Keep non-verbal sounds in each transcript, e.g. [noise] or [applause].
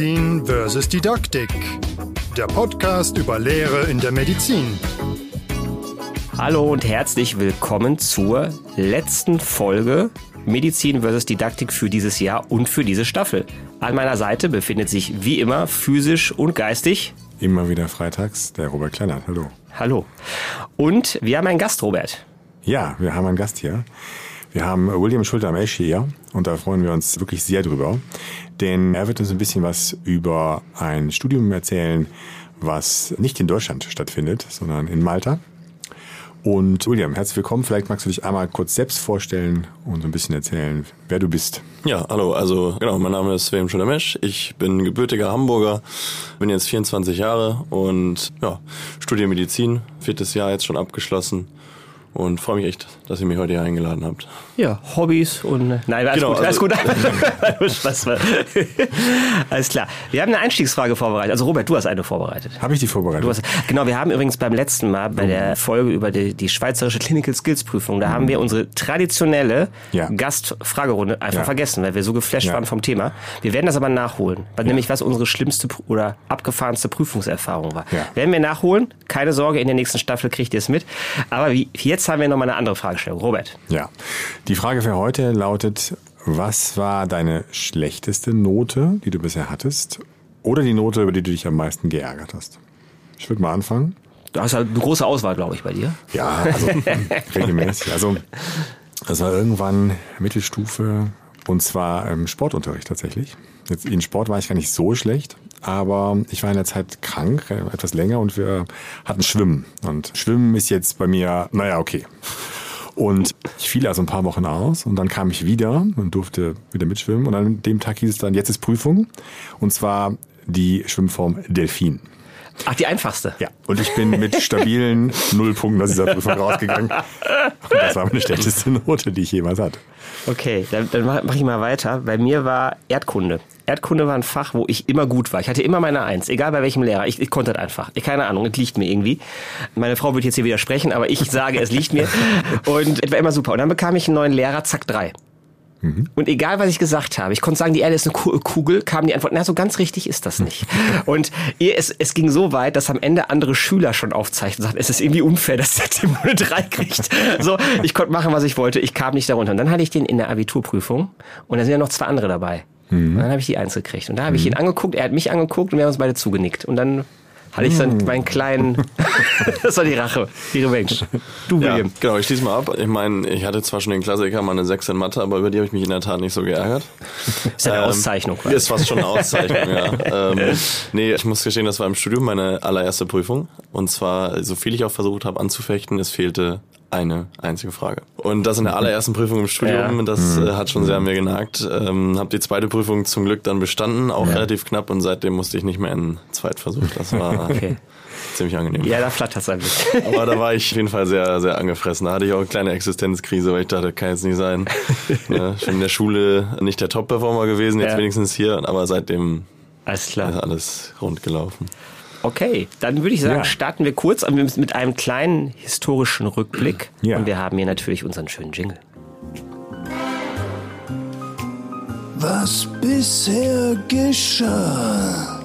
Medizin versus Didaktik. Der Podcast über Lehre in der Medizin. Hallo und herzlich willkommen zur letzten Folge Medizin versus Didaktik für dieses Jahr und für diese Staffel. An meiner Seite befindet sich wie immer physisch und geistig Immer wieder freitags der Robert Kleinert. Hallo. Hallo. Und wir haben einen Gast, Robert. Ja, wir haben einen Gast hier. Wir haben William Schulter-Mesch hier und da freuen wir uns wirklich sehr drüber, denn er wird uns ein bisschen was über ein Studium erzählen, was nicht in Deutschland stattfindet, sondern in Malta. Und William, herzlich willkommen. Vielleicht magst du dich einmal kurz selbst vorstellen und so ein bisschen erzählen, wer du bist. Ja, hallo. Also genau, mein Name ist William Schulter-Mesch. Ich bin gebürtiger Hamburger, bin jetzt 24 Jahre und ja, studiere Medizin, viertes Jahr jetzt schon abgeschlossen und freue mich echt, dass ihr mich heute hier eingeladen habt. Ja, Hobbys und nein, alles Genau, gut, alles also- gut. [laughs] Spaß. alles klar. Wir haben eine Einstiegsfrage vorbereitet. Also Robert, du hast eine vorbereitet. Habe ich die vorbereitet? Du hast, genau, wir haben übrigens beim letzten Mal bei der Folge über die, die schweizerische Clinical Skills Prüfung, da haben wir unsere traditionelle Ja. Gastfragerunde einfach Ja. vergessen, weil wir so geflasht Ja. waren vom Thema. Wir werden das aber nachholen, weil nämlich was unsere schlimmste oder abgefahrenste Prüfungserfahrung war. Ja. Werden wir nachholen. Keine Sorge, in der nächsten Staffel kriegt ihr es mit. Aber wie, jetzt haben wir noch mal eine andere Fragestellung. Robert. Ja. Die Frage für heute lautet, was war deine schlechteste Note, die du bisher hattest? Oder die Note, über die du dich am meisten geärgert hast? Ich würde mal anfangen. Du hast ja eine große Auswahl, glaube ich, bei dir. Ja, also [laughs] regelmäßig. Also das war irgendwann Mittelstufe und zwar im Sportunterricht tatsächlich. Jetzt in Sport war ich gar nicht so schlecht, aber ich war in der Zeit krank, äh, etwas länger und wir hatten Schwimmen. Und Schwimmen ist jetzt bei mir, naja, okay. Und ich fiel also ein paar Wochen aus und dann kam ich wieder und durfte wieder mitschwimmen. Und an dem Tag hieß es dann, jetzt ist Prüfung. Und zwar die Schwimmform Delfin. Ach, die einfachste. Ja, und ich bin mit stabilen [laughs] Nullpunkten aus dieser Prüfung rausgegangen. Und das war meine schlechteste Note, die ich jemals hatte. Okay, dann, dann mache mach ich mal weiter. Bei mir war Erdkunde. Erdkunde war ein Fach, wo ich immer gut war. Ich hatte immer meine Eins, egal bei welchem Lehrer. Ich, ich konnte das einfach. Ich, keine Ahnung, es liegt mir irgendwie. Meine Frau wird jetzt hier widersprechen, aber ich sage, es liegt mir. [laughs] Und es war immer super. Und dann bekam ich einen neuen Lehrer, zack, drei. Und egal, was ich gesagt habe, ich konnte sagen, die Erde ist eine Ku- Kugel, kam die Antwort, na, so ganz richtig ist das nicht. [laughs] Und es, es ging so weit, dass am Ende andere Schüler schon aufzeichnen und sagten, es ist irgendwie unfair, [laughs] dass der Tim nur eine 3 kriegt. So, ich konnte machen, was ich wollte, ich kam nicht darunter. Und dann hatte ich den in der Abiturprüfung und da sind ja noch zwei andere dabei. Und dann habe ich die Eins gekriegt. Und da habe ich ihn angeguckt, er hat mich angeguckt und wir haben uns beide zugenickt. Und dann hatte ich dann meinen kleinen, [laughs] das war die Rache, die Revenge. Du, Ja, William. genau, ich schließe mal ab. Ich meine, ich hatte zwar schon den Klassiker, mal eine 6 in Mathe, aber über die habe ich mich in der Tat nicht so geärgert. Ist ja eine Auszeichnung. quasi. Ist fast schon eine Auszeichnung, ja. [laughs] Ähm, nee, ich muss gestehen, das war im Studium meine allererste Prüfung. Und zwar, so viel ich auch versucht habe anzufechten, es fehlte eine einzige Frage. Und das in der allerersten Prüfung im Studium, Ja. das äh, hat schon sehr an mir genagt. Ähm, habe die zweite Prüfung zum Glück dann bestanden, auch relativ knapp und seitdem musste ich nicht mehr in den Zweitversuch. Das war [laughs] Okay. ziemlich angenehm. Ja, da flattert es ein bisschen. [laughs] Aber da war ich auf jeden Fall sehr, sehr angefressen. Da hatte ich auch eine kleine Existenzkrise, weil ich dachte, kann jetzt nicht sein. [laughs] ja, schon in der Schule nicht der Top-Performer gewesen, jetzt Ja. wenigstens hier, aber seitdem Alles ist klar. alles rund gelaufen. Okay, dann würde ich sagen, Ja. starten wir kurz mit einem kleinen historischen Rückblick. Ja. Und wir haben hier natürlich unseren schönen Jingle. was bisher geschah.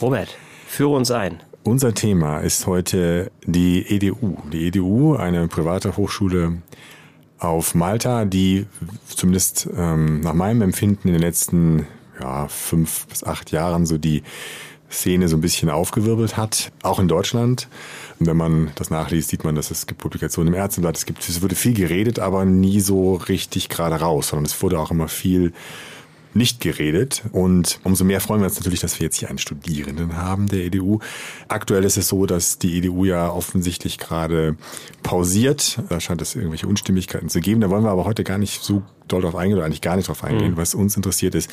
Robert, führe uns ein. Unser Thema ist heute die EDU. Die EDU, eine private Hochschule auf Malta, die zumindest ähm, nach meinem Empfinden in den letzten ja, fünf bis acht Jahren so die Szene so ein bisschen aufgewirbelt hat, auch in Deutschland. Und wenn man das nachliest, sieht man, dass es gibt Publikationen im Ärzteblatt, es gibt, es wurde viel geredet, aber nie so richtig gerade raus, sondern es wurde auch immer viel nicht geredet. Und umso mehr freuen wir uns natürlich, dass wir jetzt hier einen Studierenden haben der EDU. Aktuell ist es so, dass die EDU ja offensichtlich gerade pausiert. Da scheint es irgendwelche Unstimmigkeiten zu geben. Da wollen wir aber heute gar nicht so doll drauf eingehen oder eigentlich gar nicht drauf eingehen. Was uns interessiert ist,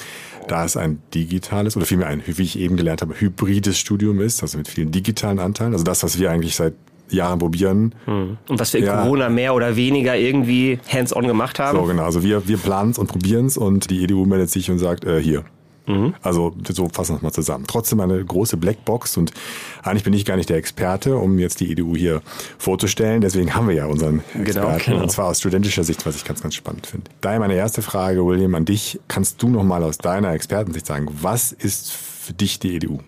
da es ein digitales oder vielmehr ein, wie ich eben gelernt habe, hybrides Studium ist, also mit vielen digitalen Anteilen. Also das, was wir eigentlich seit Jahren probieren. Und was wir in Ja. Corona mehr oder weniger irgendwie hands-on gemacht haben. So, genau. Also wir, wir planen es und probieren es und die EDU meldet sich und sagt, äh, hier, Also so fassen wir es mal zusammen. Trotzdem eine große Blackbox und eigentlich bin ich gar nicht der Experte, um jetzt die EDU hier vorzustellen. Deswegen haben wir ja unseren Experten genau. und zwar aus studentischer Sicht, was ich ganz, ganz spannend finde. Daher meine erste Frage, William, an dich. Kannst du noch mal aus deiner Expertensicht sagen, was ist für dich die EDU?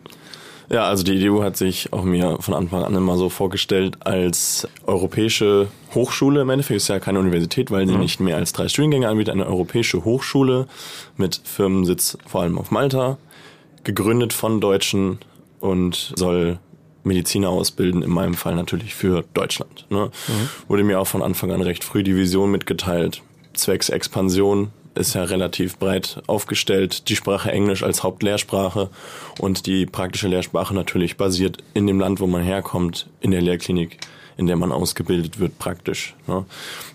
Ja, also die EDU hat sich auch mir von Anfang an immer so vorgestellt als europäische Hochschule. Im Endeffekt ist ja keine Universität, weil sie nicht mehr als drei Studiengänge anbietet. Eine europäische Hochschule mit Firmensitz vor allem auf Malta, gegründet von Deutschen und soll Mediziner ausbilden, in meinem Fall natürlich für Deutschland. Ne? Wurde mir auch von Anfang an recht früh die Vision mitgeteilt, zwecks Expansion ist ja relativ breit aufgestellt. Die Sprache Englisch als Hauptlehrsprache und die praktische Lehrsprache natürlich basiert in dem Land, wo man herkommt, in der Lehrklinik, in der man ausgebildet wird, praktisch. Ne?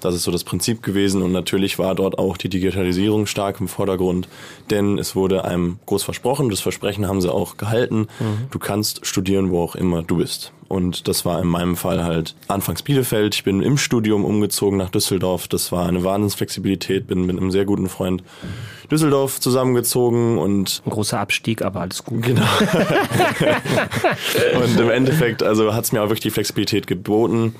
Das ist so das Prinzip gewesen und natürlich war dort auch die Digitalisierung stark im Vordergrund, denn es wurde einem groß versprochen, das Versprechen haben sie auch gehalten, du kannst studieren, wo auch immer du bist. Und das war in meinem Fall halt anfangs Bielefeld. Ich bin im Studium umgezogen nach Düsseldorf. Das war eine Wahnsinnsflexibilität. Bin mit einem sehr guten Freund Düsseldorf zusammengezogen und Ein großer Abstieg, aber alles gut. Genau. [laughs] [laughs] und im Endeffekt, also hat es mir auch wirklich die Flexibilität geboten.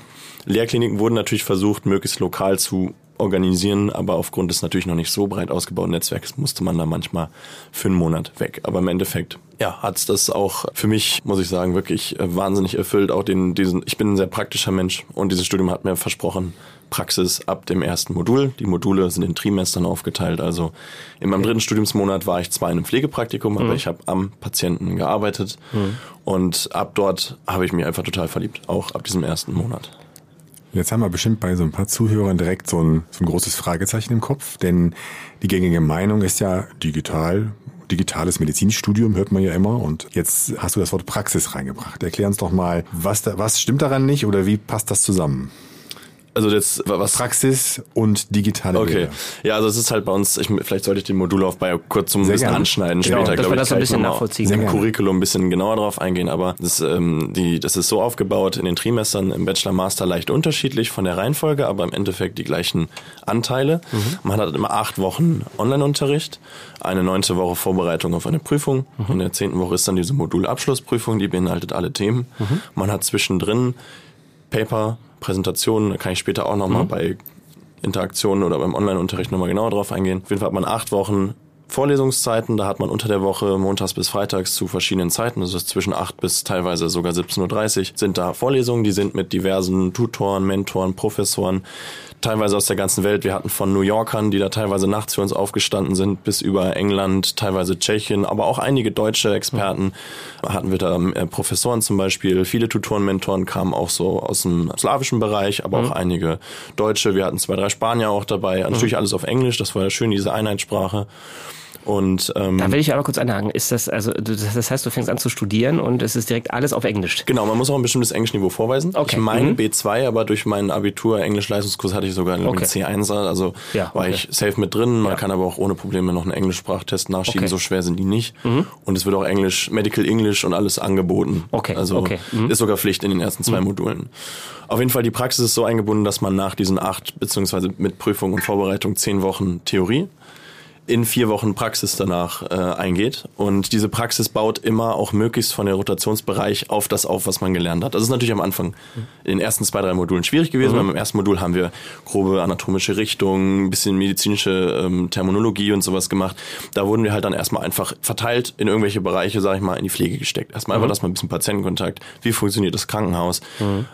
Lehrkliniken wurden natürlich versucht, möglichst lokal zu organisieren, aber aufgrund des natürlich noch nicht so breit ausgebauten Netzwerks musste man da manchmal für einen Monat weg. Aber im Endeffekt, ja, hat's das auch für mich, muss ich sagen, wirklich äh, wahnsinnig erfüllt. Auch den, diesen, ich bin ein sehr praktischer Mensch und dieses Studium hat mir versprochen, Praxis ab dem ersten Modul. Die Module sind in Trimestern aufgeteilt. Also in meinem dritten Studiumsmonat war ich zwar in einem Pflegepraktikum, aber ich habe am Patienten gearbeitet. Und ab dort habe ich mich einfach total verliebt, auch ab diesem ersten Monat. Jetzt haben wir bestimmt bei so ein paar Zuhörern direkt so ein, so ein großes Fragezeichen im Kopf, denn die gängige Meinung ist ja digital. Digitales Medizinstudium hört man ja immer und jetzt hast du das Wort Praxis reingebracht. Erklär uns doch mal, was, da, was stimmt daran nicht oder wie passt das zusammen? Also jetzt, was Praxis und digitale Okay. Lehre. Ja, also es ist halt bei uns, ich, vielleicht sollte ich den Modulaufbau kurz zum Sehr bisschen gerne. anschneiden Genau, später. dass glaub wir ich, das so ein bisschen nachvollziehen Im. Curriculum ein bisschen genauer drauf eingehen, aber das, ähm, die, das ist so aufgebaut in den Trimestern im Bachelor, Master leicht unterschiedlich von der Reihenfolge, aber im Endeffekt die gleichen Anteile. Mhm. Man hat immer acht Wochen Online-Unterricht, eine neunte Woche Vorbereitung auf eine Prüfung. Mhm. In der zehnten Woche ist dann diese Modulabschlussprüfung, die beinhaltet alle Themen. Mhm. Man hat zwischendrin Paper, Präsentationen, da kann ich später auch nochmal Mhm. bei Interaktionen oder beim Online-Unterricht nochmal genauer drauf eingehen. Auf jeden Fall hat man acht Wochen Vorlesungszeiten, da hat man unter der Woche montags bis freitags zu verschiedenen Zeiten, das ist zwischen 8 bis teilweise sogar 17.30 Uhr, sind da Vorlesungen, die sind mit diversen Tutoren, Mentoren, Professoren, teilweise aus der ganzen Welt. Wir hatten von New Yorkern, die da teilweise nachts für uns aufgestanden sind, bis über England, teilweise Tschechien, aber auch einige deutsche Experten hatten wir da äh, Professoren zum Beispiel. Viele Tutoren, Mentoren kamen auch so aus dem slawischen Bereich, aber auch einige Deutsche. Wir hatten zwei, drei Spanier auch dabei. Natürlich alles auf Englisch, das war ja schön, diese Einheitssprache. Und ähm, Da will ich aber kurz anhaken. Ist das, also, das heißt, du fängst an zu studieren und es ist direkt alles auf Englisch. Genau, man muss auch ein bestimmtes Englischniveau vorweisen. Okay. Ich meine Mhm. B2, aber durch meinen Abitur Englisch-Leistungskurs hatte ich sogar einen Okay. C1er, also Ja, war okay. ich safe mit drin. Man Ja. kann aber auch ohne Probleme noch einen Englischsprachtest nachschieben, Okay. Mhm. so schwer sind die nicht. Und es wird auch Englisch, Medical English und alles angeboten. Okay, Also. Mhm. ist sogar Pflicht in den ersten zwei Modulen. Auf jeden Fall, die Praxis ist so eingebunden, dass man nach diesen acht, beziehungsweise mit Prüfung und Vorbereitung zehn Wochen Theorie in vier Wochen Praxis danach äh, eingeht. Und diese Praxis baut immer auch möglichst von der Rotationsbereich auf das auf, was man gelernt hat. Das ist natürlich am Anfang in den ersten zwei, drei Modulen schwierig gewesen. weil Im ersten Modul haben wir grobe anatomische Richtungen, ein bisschen medizinische ähm, Terminologie und sowas gemacht. Da wurden wir halt dann erstmal einfach verteilt in irgendwelche Bereiche, sage ich mal, in die Pflege gesteckt. Erstmal einfach, dass man ein bisschen Patientenkontakt, wie funktioniert das Krankenhaus.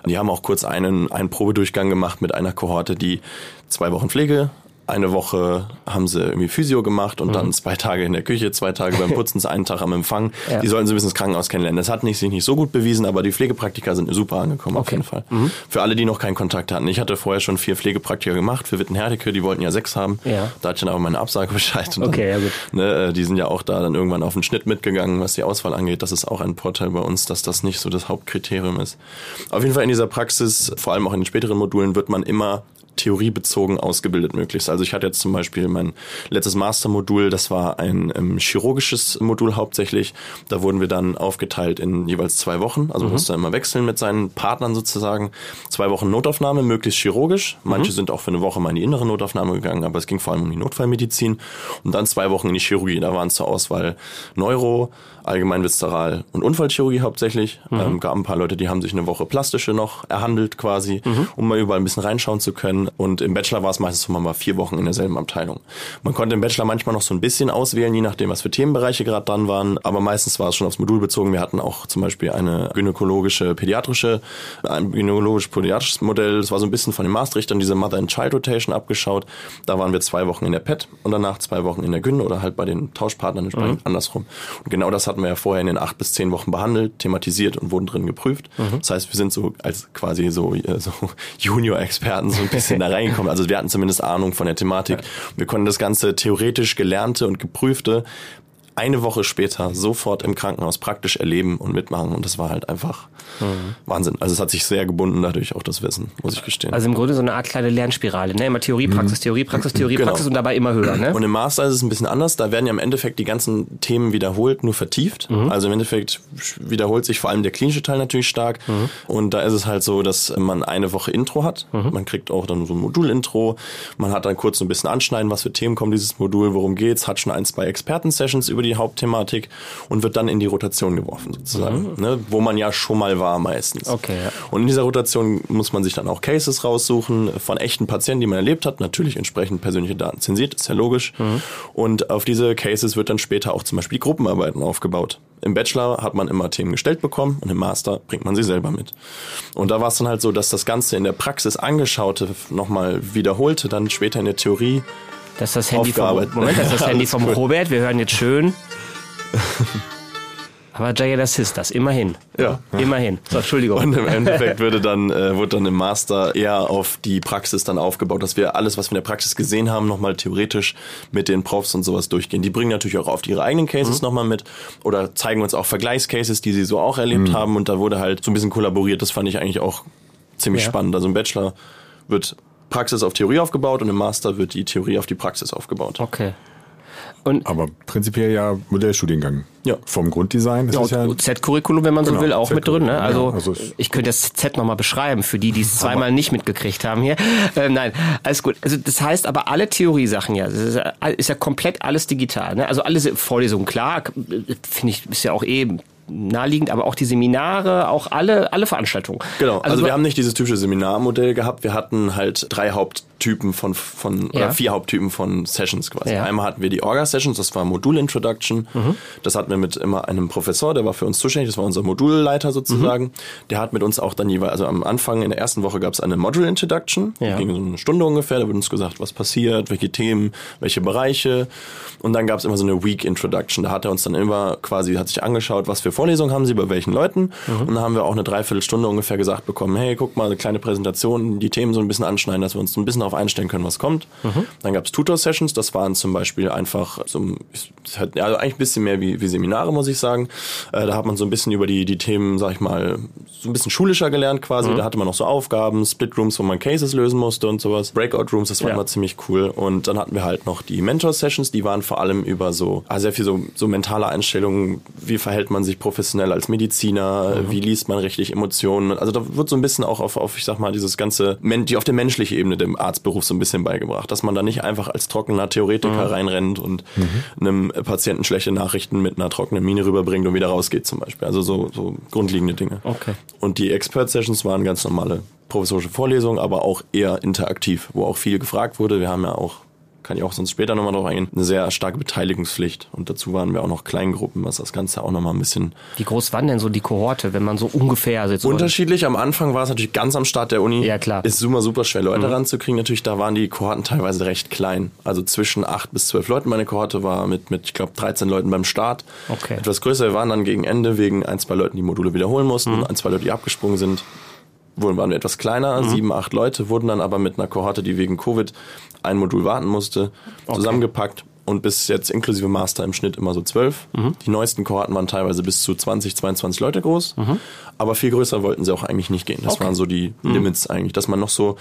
Die haben auch kurz einen, einen Probedurchgang gemacht mit einer Kohorte, die zwei Wochen Pflege eine Woche haben sie irgendwie Physio gemacht und dann zwei Tage in der Küche, zwei Tage beim Putzen, einen Tag am Empfang. Ja. Die sollten so ein bisschen das Krankenhaus kennenlernen. Das hat nicht, sich nicht so gut bewiesen, aber die Pflegepraktiker sind super angekommen auf Okay. jeden Fall. Für alle, die noch keinen Kontakt hatten. Ich hatte vorher schon vier Pflegepraktiker gemacht für Wittenherdecke, die wollten ja sechs haben. Ja. Da hatte ich dann aber meine Absage [laughs] Bescheid. Und Okay, dann, ja gut. Ne, äh, die sind ja auch da dann irgendwann auf den Schnitt mitgegangen, was die Auswahl angeht. Das ist auch ein Vorteil bei uns, dass das nicht so das Hauptkriterium ist. Auf jeden Fall in dieser Praxis, vor allem auch in den späteren Modulen, wird man immer theoriebezogen ausgebildet möglichst. Also ich hatte jetzt zum Beispiel mein letztes Mastermodul, das war ein ähm, chirurgisches Modul hauptsächlich. Da wurden wir dann aufgeteilt in jeweils zwei Wochen. Also man musste immer wechseln mit seinen Partnern sozusagen. Zwei Wochen Notaufnahme, möglichst chirurgisch. Manche sind auch für eine Woche mal in die innere Notaufnahme gegangen, aber es ging vor allem um die Notfallmedizin. Und dann zwei Wochen in die Chirurgie. Da waren zur Auswahl Neuro, Allgemeinviszeral und Unfallchirurgie hauptsächlich. Ähm, gab ein paar Leute, die haben sich eine Woche plastische noch erhandelt quasi, um mal überall ein bisschen reinschauen zu können. Und im Bachelor war es meistens so mal vier Wochen in derselben Abteilung. Man konnte im Bachelor manchmal noch so ein bisschen auswählen, je nachdem, was für Themenbereiche gerade dran waren. Aber meistens war es schon aufs Modul bezogen. Wir hatten auch zum Beispiel eine gynäkologische, pädiatrische, ein gynäkologisch-pädiatrisches Modell. Das war so ein bisschen von den Maastrichtern diese Mother-and-Child-Rotation abgeschaut. Da waren wir zwei Wochen in der PET und danach zwei Wochen in der Gyn oder halt bei den Tauschpartnern entsprechend andersrum. Und genau das hatten wir ja vorher in den acht bis zehn Wochen behandelt, thematisiert und wurden drin geprüft. Das heißt, wir sind so als quasi so, äh, so [laughs] Junior-Experten so ein bisschen [laughs] da reingekommen. Also wir hatten zumindest Ahnung von der Thematik. Wir konnten das ganze theoretisch Gelernte und Geprüfte eine Woche später sofort im Krankenhaus praktisch erleben und mitmachen. Und das war halt einfach Wahnsinn. Also es hat sich sehr gebunden dadurch auch das Wissen, muss ich gestehen. Also im Grunde so eine Art kleine Lernspirale, ne? Immer Theorie, Praxis, Theorie, Praxis, Theorie, Genau. Praxis und dabei immer höher, ne? Und im Master ist es ein bisschen anders. Da werden ja im Endeffekt die ganzen Themen wiederholt, nur vertieft. Also im Endeffekt wiederholt sich vor allem der klinische Teil natürlich stark. Und da ist es halt so, dass man eine Woche Intro hat. Man kriegt auch dann so ein Modul-Intro. Man hat dann kurz so ein bisschen anschneiden, was für Themen kommen dieses Modul, worum geht's, hat schon ein, zwei Experten-Sessions über die Hauptthematik und wird dann in die Rotation geworfen sozusagen. Ne? Wo man ja schon mal war meistens. Okay, ja. Und in dieser Rotation muss man sich dann auch Cases raussuchen von echten Patienten, die man erlebt hat. Natürlich entsprechend persönliche Daten zensiert, ist ja logisch. Und auf diese Cases wird dann später auch zum Beispiel die Gruppenarbeiten aufgebaut. Im Bachelor hat man immer Themen gestellt bekommen und im Master bringt man sie selber mit. Und da war es dann halt so, dass das Ganze in der Praxis angeschaute, nochmal wiederholte, dann später in der Theorie Das ist das Handy vom. Moment, das [laughs] ist das Handy vom. Robert. Wir hören jetzt schön. [laughs] Aber Jaya das ist das, immerhin. Ja. Immerhin. So, Entschuldigung. Und im Endeffekt [laughs] würde dann, äh, wurde dann im Master eher auf die Praxis dann aufgebaut, dass wir alles, was wir in der Praxis gesehen haben, nochmal theoretisch mit den Profs und sowas durchgehen. Die bringen natürlich auch oft ihre eigenen Cases nochmal mit oder zeigen uns auch Vergleichscases, die sie so auch erlebt haben und da wurde halt so ein bisschen kollaboriert. Das fand ich eigentlich auch ziemlich Ja. spannend. Also im Bachelor wird Praxis auf Theorie aufgebaut und im Master wird die Theorie auf die Praxis aufgebaut. Okay. Und Aber prinzipiell ja Modellstudiengang. Ja. Vom Grunddesign. Ist ja, Z-Curriculum, wenn man so Genau, will, auch mit drin. Ne? Also, ja, also ich könnte das Z nochmal beschreiben, für die, die es zweimal nicht mitgekriegt haben hier. Ähm, nein, alles gut. Also das heißt aber alle Theoriesachen ja, das ist, ja- ist ja komplett alles digital. Ne? Also alle Vorlesungen, klar, finde ich, ist ja auch eh naheliegend, aber auch die Seminare, auch alle, alle Veranstaltungen. Genau, also, Also, wir haben nicht dieses typische Seminarmodell gehabt, wir hatten halt drei Haupttypen von, von Ja. oder vier Haupttypen von Sessions quasi. Ja. Einmal hatten wir die Orga-Sessions, das war Modul-Introduction. Mhm. Das hatten wir mit immer einem Professor, der war für uns zuständig, das war unser Modulleiter sozusagen. Mhm. Der hat mit uns auch dann jeweils, also am Anfang in der ersten Woche gab es eine Module-Introduction, Ja. ging so eine Stunde ungefähr, da wurde uns gesagt, was passiert, welche Themen, welche Bereiche. Und dann gab es immer so eine Week-Introduction, da hat er uns dann immer quasi, hat sich angeschaut, was für Vorlesungen haben sie, bei welchen Leuten. Mhm. Und dann haben wir auch eine Dreiviertelstunde ungefähr gesagt bekommen, hey, guck mal, eine kleine Präsentation, die Themen so ein bisschen anschneiden, dass wir uns so ein bisschen darauf einstellen können, was kommt. Mhm. Dann gab es Tutor-Sessions, das waren zum Beispiel einfach so, ja, also eigentlich ein bisschen mehr wie, wie Seminare, muss ich sagen. Äh, da hat man so ein bisschen über die, die Themen, sag ich mal, so ein bisschen schulischer gelernt Mhm. quasi. Da hatte man noch so Aufgaben, Split-Rooms, wo man Cases lösen musste und sowas. Breakout-Rooms, das war Ja. immer ziemlich cool. Und dann hatten wir halt noch die Mentor-Sessions, die waren vor allem über so, ah, sehr viel so, so mentale Einstellungen, wie verhält man sich professionell als Mediziner, Mhm. wie liest man richtig Emotionen. Also da wird so ein bisschen auch auf, auf ich sag mal, dieses ganze, die auf der menschlichen Ebene dem Arztberuf so ein bisschen beigebracht, dass man da nicht einfach als trockener Theoretiker Mhm. reinrennt und einem Patienten schlechte Nachrichten mit einer trockenen Miene rüberbringt und wieder rausgeht zum Beispiel. Also so, so grundlegende Dinge. Okay. Und die Expert-Sessions waren ganz normale professorische Vorlesungen, aber auch eher interaktiv, wo auch viel gefragt wurde. Wir haben ja auch, kann ich auch sonst später nochmal drauf eingehen, eine sehr starke Beteiligungspflicht. Und dazu waren wir auch noch Kleingruppen, was das Ganze auch nochmal ein bisschen Wie groß waren denn so die Kohorte, wenn man so ungefähr sitzt? unterschiedlich. Am Anfang war es natürlich ganz am Start der Uni. Ja, klar. Mhm. Ist super, super schwer, Leute ranzukriegen. Natürlich, da waren die Kohorten teilweise recht klein. Also zwischen acht bis zwölf Leuten. Meine Kohorte war mit, mit ich glaube, 13 Leuten beim Start. Okay. Etwas größer. Wir waren dann gegen Ende wegen ein, zwei Leuten, die Module wiederholen mussten. Mhm. Ein, zwei Leute, die abgesprungen sind. Wurden, waren wir etwas kleiner, Mhm. sieben, acht Leute, wurden dann aber mit einer Kohorte, die wegen Covid ein Modul warten musste, zusammengepackt und bis jetzt inklusive Master im Schnitt immer so zwölf. Mhm. Die neuesten Kohorten waren teilweise bis zu 20, 22 Leute groß, aber viel größer wollten sie auch eigentlich nicht gehen. Das Okay. Mhm. waren so die Limits eigentlich, dass man noch so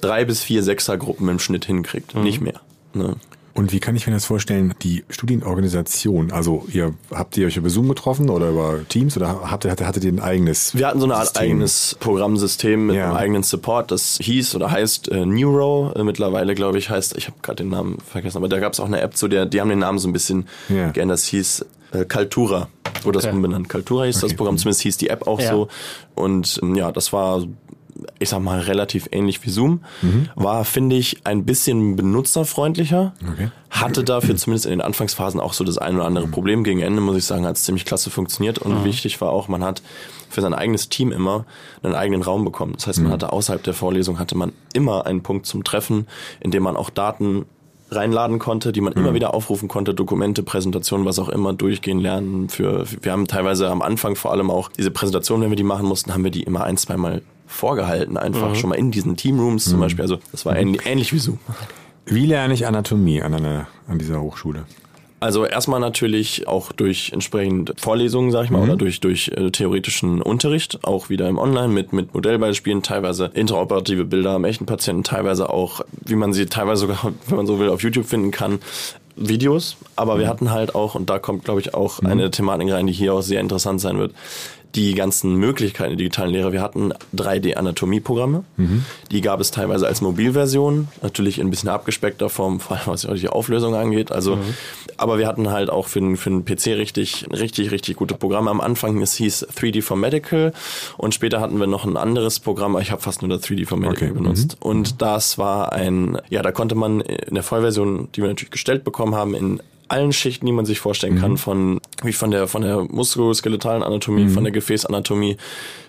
drei bis vier Sechsergruppen im Schnitt hinkriegt, nicht mehr. Ne? Und wie kann ich mir das vorstellen, die Studienorganisation? Also ihr habt ihr euch über Zoom getroffen oder über Teams oder habt ihr, hattet ihr ein eigenes? Wir hatten so eine Art System? eigenes Programmsystem mit Ja. einem eigenen Support. Das hieß oder heißt äh, Neuro. Äh, mittlerweile, glaube ich, heißt, ich habe gerade den Namen vergessen, aber da gab es auch eine App zu der, die haben den Namen so ein bisschen Ja. geändert. Das hieß äh, Kaltura. Wurde das Okay. umbenannt. Kaltura hieß das Okay. Programm, zumindest hieß die App auch Ja. so. Und ähm, ja, das war ich sag mal, relativ ähnlich wie Zoom. War, finde ich, ein bisschen benutzerfreundlicher. Okay. Hatte dafür [clears throat] zumindest in den Anfangsphasen auch so das ein oder andere Problem. Gegen Ende, muss ich sagen, hat es ziemlich klasse funktioniert. Und wichtig war auch, man hat für sein eigenes Team immer einen eigenen Raum bekommen. Das heißt, man hatte außerhalb der Vorlesung hatte man immer einen Punkt zum Treffen, in dem man auch Daten reinladen konnte, die man immer wieder aufrufen konnte, Dokumente, Präsentationen, was auch immer, durchgehen lernen. Für, wir haben teilweise am Anfang vor allem auch diese Präsentationen, wenn wir die machen mussten, haben wir die immer ein, zweimal vorgehalten, einfach schon mal in diesen Teamrooms zum Beispiel. Also das war ähnlich, ähnlich wie Zoom. Wie lerne ich Anatomie an, einer, an dieser Hochschule? Also erstmal natürlich auch durch entsprechend Vorlesungen, sag ich mal, oder durch, durch äh, theoretischen Unterricht, auch wieder im Online mit, mit Modellbeispielen, teilweise interoperative Bilder am echten Patienten, teilweise auch, wie man sie teilweise sogar, [laughs] wenn man so will, auf YouTube finden kann, Videos. Aber wir hatten halt auch, und da kommt, glaube ich, auch eine Thematik rein, die hier auch sehr interessant sein wird, die ganzen Möglichkeiten der digitalen Lehre. Wir hatten 3D-Anatomieprogramme. Die gab es teilweise als Mobilversion, natürlich in ein bisschen abgespeckter Form, vor allem was die Auflösung angeht. Also, aber wir hatten halt auch für den, für den PC richtig, richtig, richtig gute Programme. Am Anfang, es hieß 3D for Medical und später hatten wir noch ein anderes Programm, ich habe fast nur das 3D for Medical Okay, benutzt. Und das war ein, ja, da konnte man in der Vollversion, die wir natürlich gestellt bekommen haben, in allen Schichten, die man sich vorstellen kann, von wie von der von der muskuloskeletalen Anatomie, von der Gefäßanatomie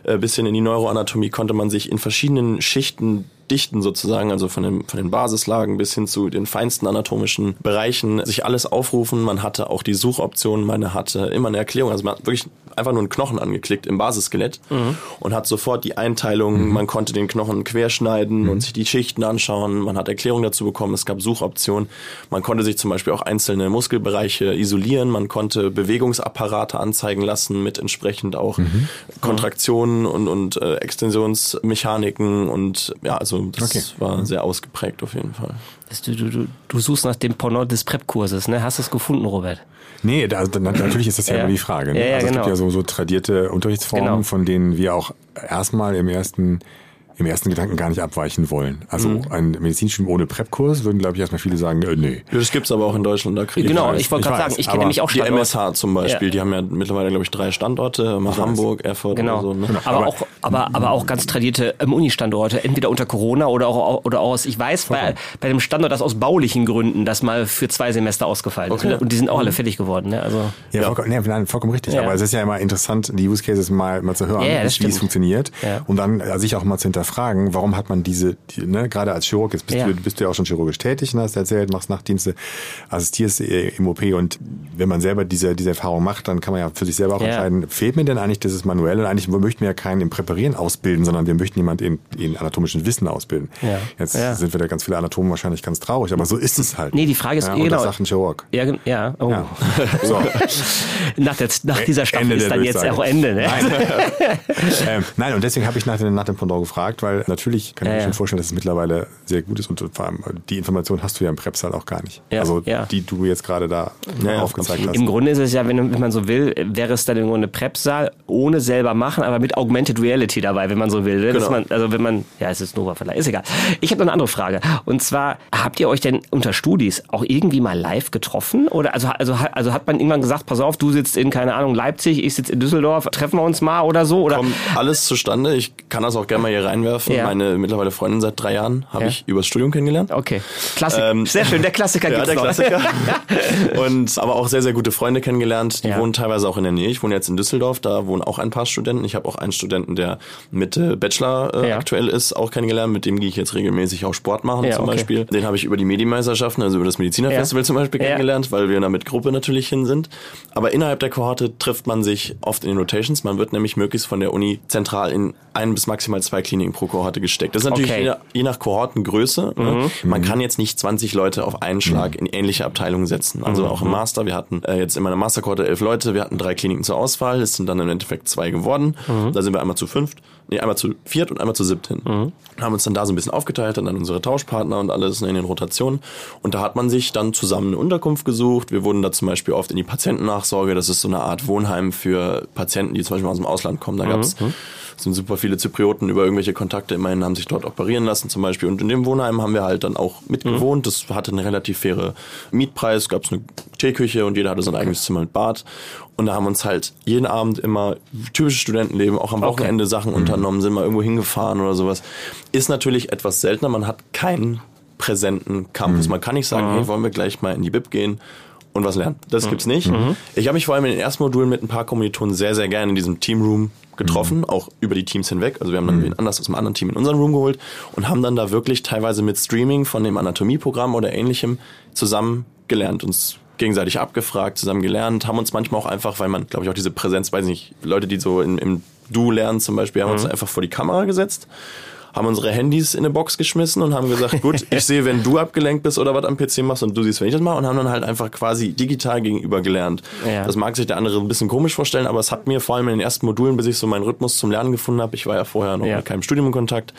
äh, bis hin in die Neuroanatomie konnte man sich in verschiedenen Schichten dichten sozusagen, also von, dem, von den Basislagen bis hin zu den feinsten anatomischen Bereichen, sich alles aufrufen. Man hatte auch die Suchoptionen, man hatte immer eine Erklärung, also man hat wirklich einfach nur einen Knochen angeklickt im Basisskelett und hat sofort die Einteilung, man konnte den Knochen querschneiden und sich die Schichten anschauen, man hat Erklärungen dazu bekommen, es gab Suchoptionen, man konnte sich zum Beispiel auch einzelne Muskelbereiche isolieren, man konnte Bewegungsapparate anzeigen lassen mit entsprechend auch Kontraktionen und, und äh, Extensionsmechaniken und ja, also das Okay. war sehr ausgeprägt auf jeden Fall. Du, du, du, du suchst nach dem Pendant des Prep-Kurses, ne? Hast du es gefunden, Robert? Nee, da, also, na- natürlich ist das ja, Ja. immer die Frage. Ne? Ja, ja, also es genau. gibt ja so, so tradierte Unterrichtsformen, Genau. von denen wir auch erstmal im ersten im ersten Gedanken gar nicht abweichen wollen. Also Mhm. ein Medizinstudium ohne Prep-Kurs würden, glaube ich, erstmal viele sagen, äh, nee. Ja, Das gibt's aber auch in Deutschland, da kriege Genau, weiß, ich wollte ich gerade sagen, ich kenne nämlich auch Die Standorte. MSH zum Beispiel, Ja. die haben ja mittlerweile, glaube ich, drei Standorte, mal Hamburg, Erfurt Genau. oder so. Ne? Aber, Aber- auch, aber, aber auch ganz tradierte ähm, Uni-Standorte, entweder unter Corona oder auch oder aus, ich weiß, bei, bei dem Standort, das aus baulichen Gründen, das mal für zwei Semester ausgefallen ist. Okay. Und die sind auch alle fertig geworden. Ne? Also, Ja, Vollkommen, nee, nein, vollkommen richtig. Ja. Aber es ist ja immer interessant, die Use Cases mal, mal zu hören, Ja, ja, wie es funktioniert. Ja. Und dann äh, sich auch mal zu hinterfragen, warum hat man diese, die, ne, gerade als Chirurg, jetzt bist, Ja. du, bist du ja auch schon chirurgisch tätig, ne, hast erzählt, machst Nachtdienste, assistierst äh, im OP und wenn man selber diese, diese Erfahrung macht, dann kann man ja für sich selber auch Ja. entscheiden, fehlt mir denn eigentlich dieses Manuelle? Und eigentlich möchten wir ja keinen im Präparieren ausbilden, sondern wir möchten jemanden in, in anatomischen Wissen ausbilden. Ja. Jetzt sind wir da ganz viele Anatomen wahrscheinlich ganz traurig, aber so ist es halt. Nee, die Frage ist- ja, genau. Und das sagt ein Chirurg. ja, ja, oh. So. [laughs] Nach, der, nach dieser Staffel Ende ist dann jetzt auch Ende. Ne? Nein. [laughs] ähm, nein, und deswegen habe ich nach, dem- nach dem Pendant gefragt, weil natürlich kann ich mir ja. schon vorstellen, dass es mittlerweile sehr gut ist und vor allem die Information hast du ja im Prepsaal auch gar nicht. Ja, also ja. die du jetzt gerade da aufgezeigt hast. Im Grunde ist es ja, wenn, wenn man so will, wäre es dann im Grunde Prep-Saal ohne selber machen, aber mit Augmented Reality dabei, wenn man so will. ne? Dass Genau. man, also wenn man, ja, es ist nur Oberverleih, ist egal. Ich habe noch eine andere Frage. Und zwar, habt ihr euch denn unter Studis auch irgendwie mal live getroffen? Oder also, also, also hat man irgendwann gesagt, pass auf, du sitzt in, keine Ahnung, Leipzig, ich sitze in Düsseldorf, treffen wir uns mal oder so? Oder? Kommt alles zustande. Ich kann das auch gerne mal hier reinwerfen. Ja. Meine mittlerweile Freundin seit drei Jahren habe Ja. ich übers Studium kennengelernt. Okay. Klassik. Ähm, Sehr schön, der Klassiker [laughs] Ja, der noch. Klassiker. [laughs] und aber auch sehr, sehr gute Freunde kennengelernt. Die Ja. wohnen teilweise auch in der Nähe. Ich wohne jetzt in Düsseldorf, da wohnen auch ein paar Studenten. Ich habe auch einen Studenten, der mit äh, Bachelor äh, aktuell ist, auch kennengelernt. Mit dem gehe ich jetzt regelmäßig auch Sport machen zum okay. Beispiel. Den habe ich über die Medimeisterschaften, also über das Medizinerfestival zum Beispiel kennengelernt, weil wir da mit Gruppe natürlich hin sind. Aber innerhalb der Kohorte trifft man sich oft in den Rotations. Man wird nämlich möglichst von der Uni zentral in ein bis maximal zwei Kliniken Training pro Kohorte gesteckt. Das ist natürlich Okay. je, je nach Kohortengröße. Ne? Man kann jetzt nicht 20 Leute auf einen Schlag in ähnliche Abteilungen setzen. Also auch im Master, wir hatten äh, jetzt in meiner Masterkohorte elf Leute, wir hatten drei Kliniken zur Auswahl, es sind dann im Endeffekt zwei geworden. Da sind wir einmal zu fünft, nee, einmal zu viert und einmal zu siebt hin. Haben uns dann da so ein bisschen aufgeteilt und dann unsere Tauschpartner und alles in den Rotationen. Und da hat man sich dann zusammen eine Unterkunft gesucht. Wir wurden da zum Beispiel oft in die Patientennachsorge. Das ist so eine Art Wohnheim für Patienten, die zum Beispiel aus dem Ausland kommen. Da gab's sind super viele Zyprioten über irgendwelche Kontakte immerhin haben sich dort operieren lassen zum Beispiel. Und in dem Wohnheim haben wir halt dann auch mitgewohnt. Das hatte einen relativ faire Mietpreis, gab es eine Teeküche und jeder hatte sein eigenes Zimmer mit Bad. Und da haben uns halt jeden Abend immer typisches Studentenleben, auch am Wochenende Sachen unternommen, sind mal irgendwo hingefahren oder sowas. Ist natürlich etwas seltener. Man hat keinen präsenten Campus. Man kann nicht sagen, hey, wollen wir gleich mal in die Bib gehen und was lernen. Das gibt's nicht. Ich habe mich vor allem in den ersten Modulen mit ein paar Kommilitonen sehr, sehr gerne in diesem Teamroom getroffen, auch über die Teams hinweg. Also wir haben dann wen anders aus einem anderen Team in unseren Room geholt und haben dann da wirklich teilweise mit Streaming von dem Anatomieprogramm oder ähnlichem zusammen gelernt, uns gegenseitig abgefragt, zusammen gelernt, haben uns manchmal auch einfach, weil man, glaube ich, auch diese Präsenz, weiß nicht, Leute, die so im, im Du lernen zum Beispiel, haben uns einfach vor die Kamera gesetzt haben unsere Handys in eine Box geschmissen und haben gesagt, gut, [laughs] ich sehe, wenn du abgelenkt bist oder was am PC machst und du siehst, wenn ich das mache und haben dann halt einfach quasi digital gegenüber gelernt. Ja. Das mag sich der andere ein bisschen komisch vorstellen, aber es hat mir vor allem in den ersten Modulen, bis ich so meinen Rhythmus zum Lernen gefunden habe, ich war ja vorher noch Ja. mit keinem Studium in Kontakt,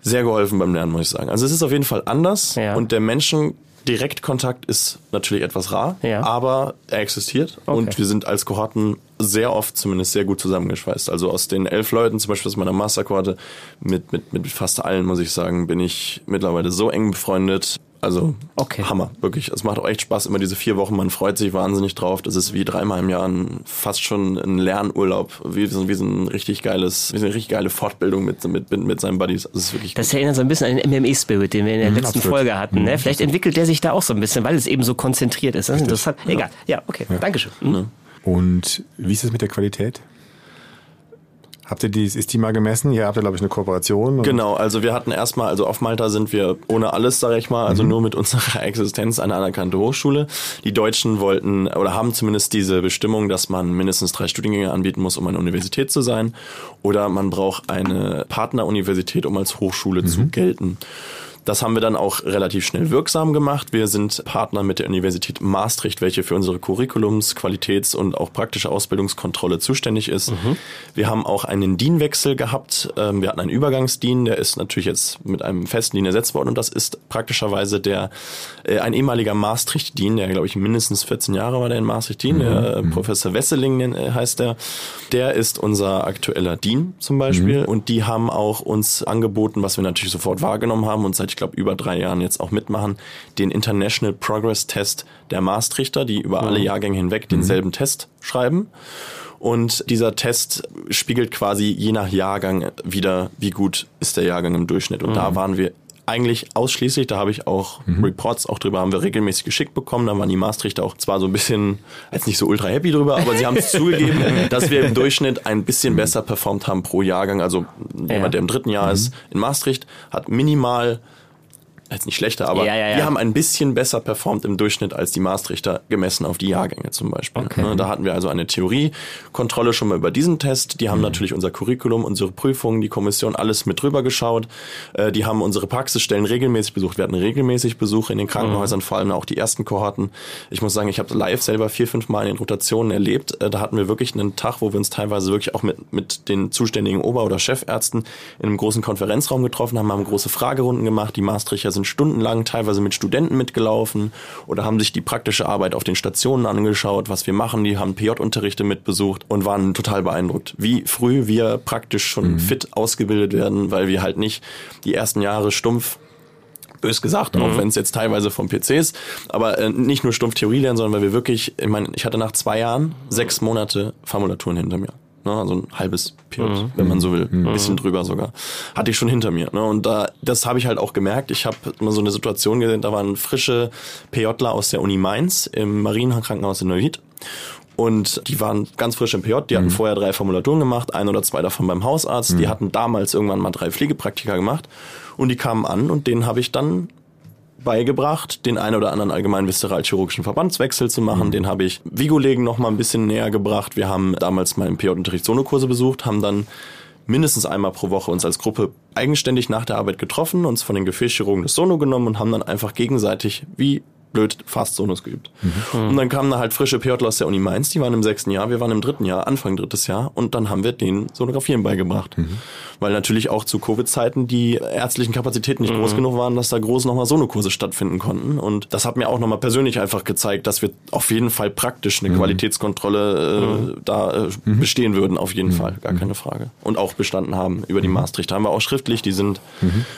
sehr geholfen beim Lernen, muss ich sagen. Also es ist auf jeden Fall anders Ja. und der Menschen Direktkontakt ist natürlich etwas rar, Ja. aber er existiert Okay. und wir sind als Kohorten sehr oft zumindest sehr gut zusammengeschweißt. Also aus den elf Leuten, zum Beispiel aus meiner Masterkohorte, mit, mit, mit fast allen, muss ich sagen, bin ich mittlerweile so eng befreundet. Also Okay. Hammer, wirklich. Es macht auch echt Spaß, immer diese vier Wochen. Man freut sich wahnsinnig drauf. Das ist wie dreimal im Jahr ein, fast schon ein Lernurlaub, wie, so- wie so ein richtig geiles, wie so eine richtig geile Fortbildung mit, mit, mit, mit seinen Buddies. Das ist wirklich Das erinnert so ein bisschen an den MME-Spirit, den wir in der letzten absolut. Folge hatten. Ne? Vielleicht entwickelt der sich da auch so ein bisschen, weil es eben so konzentriert ist. Das ist interessant. Egal. Ja, okay. Dankeschön. Mhm. Und wie ist es mit der Qualität? Habt ihr die, ist die mal gemessen? Ihr habt ja, glaube ich, eine Kooperation. Genau, also wir hatten erstmal, also auf Malta sind wir ohne alles, sage ich mal, also nur mit unserer [laughs] Existenz eine anerkannte Hochschule. Die Deutschen wollten oder haben zumindest diese Bestimmung, dass man mindestens drei Studiengänge anbieten muss, um eine Universität zu sein. Oder man braucht eine Partneruniversität, um als Hochschule zu gelten. Das haben wir dann auch relativ schnell wirksam gemacht. Wir sind Partner mit der Universität Maastricht, welche für unsere Curriculums, Qualitäts- und auch praktische Ausbildungskontrolle zuständig ist. Wir haben auch einen DIN-Wechsel gehabt. Ähm, Wir hatten einen Übergangsdien, der ist natürlich jetzt mit einem festen DIN ersetzt worden und das ist praktischerweise der äh, ein ehemaliger Maastricht-Dien, der glaube ich mindestens 14 Jahre war der in Maastricht-Dien, der äh, Professor Wesseling äh, heißt der. Der ist unser aktueller Dean zum Beispiel und die haben auch uns angeboten, was wir natürlich sofort wahrgenommen haben und seit ich glaube über drei Jahren jetzt auch mitmachen, den International Progress Test der Maastrichter, die über alle Jahrgänge hinweg denselben Test schreiben. Und dieser Test spiegelt quasi je nach Jahrgang wieder, wie gut ist der Jahrgang im Durchschnitt. Und da waren wir eigentlich ausschließlich, da habe ich auch Reports auch drüber, haben wir regelmäßig geschickt bekommen. Da waren die Maastrichter auch zwar so ein bisschen, jetzt nicht so ultra happy drüber, aber sie haben es [laughs] zugegeben, dass wir im Durchschnitt ein bisschen besser performt haben pro Jahrgang. Also jemand, der im dritten Jahr ist in Maastricht, hat minimal jetzt nicht schlechter, aber Ja, ja, ja. wir haben ein bisschen besser performt im Durchschnitt als die Maastrichter gemessen auf die Jahrgänge zum Beispiel. Ne, Da hatten wir also eine Theoriekontrolle schon mal über diesen Test. Die haben natürlich unser Curriculum, unsere Prüfungen, die Kommission, alles mit drüber geschaut. Äh, Die haben unsere Praxisstellen regelmäßig besucht. Wir hatten regelmäßig Besuche in den Krankenhäusern, vor allem auch die ersten Kohorten. Ich muss sagen, ich habe live selber vier, fünf Mal in den Rotationen erlebt. Äh, Da hatten wir wirklich einen Tag, wo wir uns teilweise wirklich auch mit, mit den zuständigen Ober- oder Chefärzten in einem großen Konferenzraum getroffen haben, haben große Fragerunden gemacht. Die Maastrichter sind stundenlang teilweise mit Studenten mitgelaufen oder haben sich die praktische Arbeit auf den Stationen angeschaut, was wir machen. Die haben PJ-Unterrichte mitbesucht und waren total beeindruckt, wie früh wir praktisch schon fit ausgebildet werden, weil wir halt nicht die ersten Jahre stumpf bös gesagt, auch wenn es jetzt teilweise vom PC ist, aber äh, nicht nur stumpf Theorie lernen, sondern weil wir wirklich, ich meine, ich hatte nach zwei Jahren sechs Monate Formulaturen hinter mir. Ne, also ein halbes PJ, wenn man so will, ein bisschen drüber sogar, hatte ich schon hinter mir. Ne, und da, das habe ich halt auch gemerkt. Ich habe mal so eine Situation gesehen, da waren frische PJler aus der Uni Mainz im Marienkrankenhaus in Neuwied. Und die waren ganz frisch im PJ, die hatten vorher drei Formulaturen gemacht, ein oder zwei davon beim Hausarzt. Die hatten damals irgendwann mal drei Pflegepraktika gemacht. Und die kamen an und denen habe ich dann beigebracht, den einen oder anderen allgemeinen viszeralchirurgischen Verbandswechsel zu machen. Den habe ich Vigolegen noch mal ein bisschen näher gebracht. Wir haben damals mal im PJ-Unterricht Sonokurse besucht, haben dann mindestens einmal pro Woche uns als Gruppe eigenständig nach der Arbeit getroffen, uns von den Gefäßchirurgen das Sono genommen und haben dann einfach gegenseitig wie blöd fast Sonos geübt. Mhm. Und dann kamen da halt frische PJler aus der Uni Mainz, die waren im sechsten Jahr, wir waren im dritten Jahr, Anfang drittes Jahr und dann haben wir denen Sonografieren beigebracht. Mhm. Weil natürlich auch zu Covid-Zeiten die ärztlichen Kapazitäten nicht mhm. groß genug waren, dass da groß nochmal Sonokurse stattfinden konnten. Und das hat mir auch nochmal persönlich einfach gezeigt, dass wir auf jeden Fall praktisch eine mhm. Qualitätskontrolle äh, mhm. da äh, mhm. bestehen würden, auf jeden Fall, gar keine Frage. Und auch bestanden haben über die Maastricht. Da haben wir auch schriftlich, die sind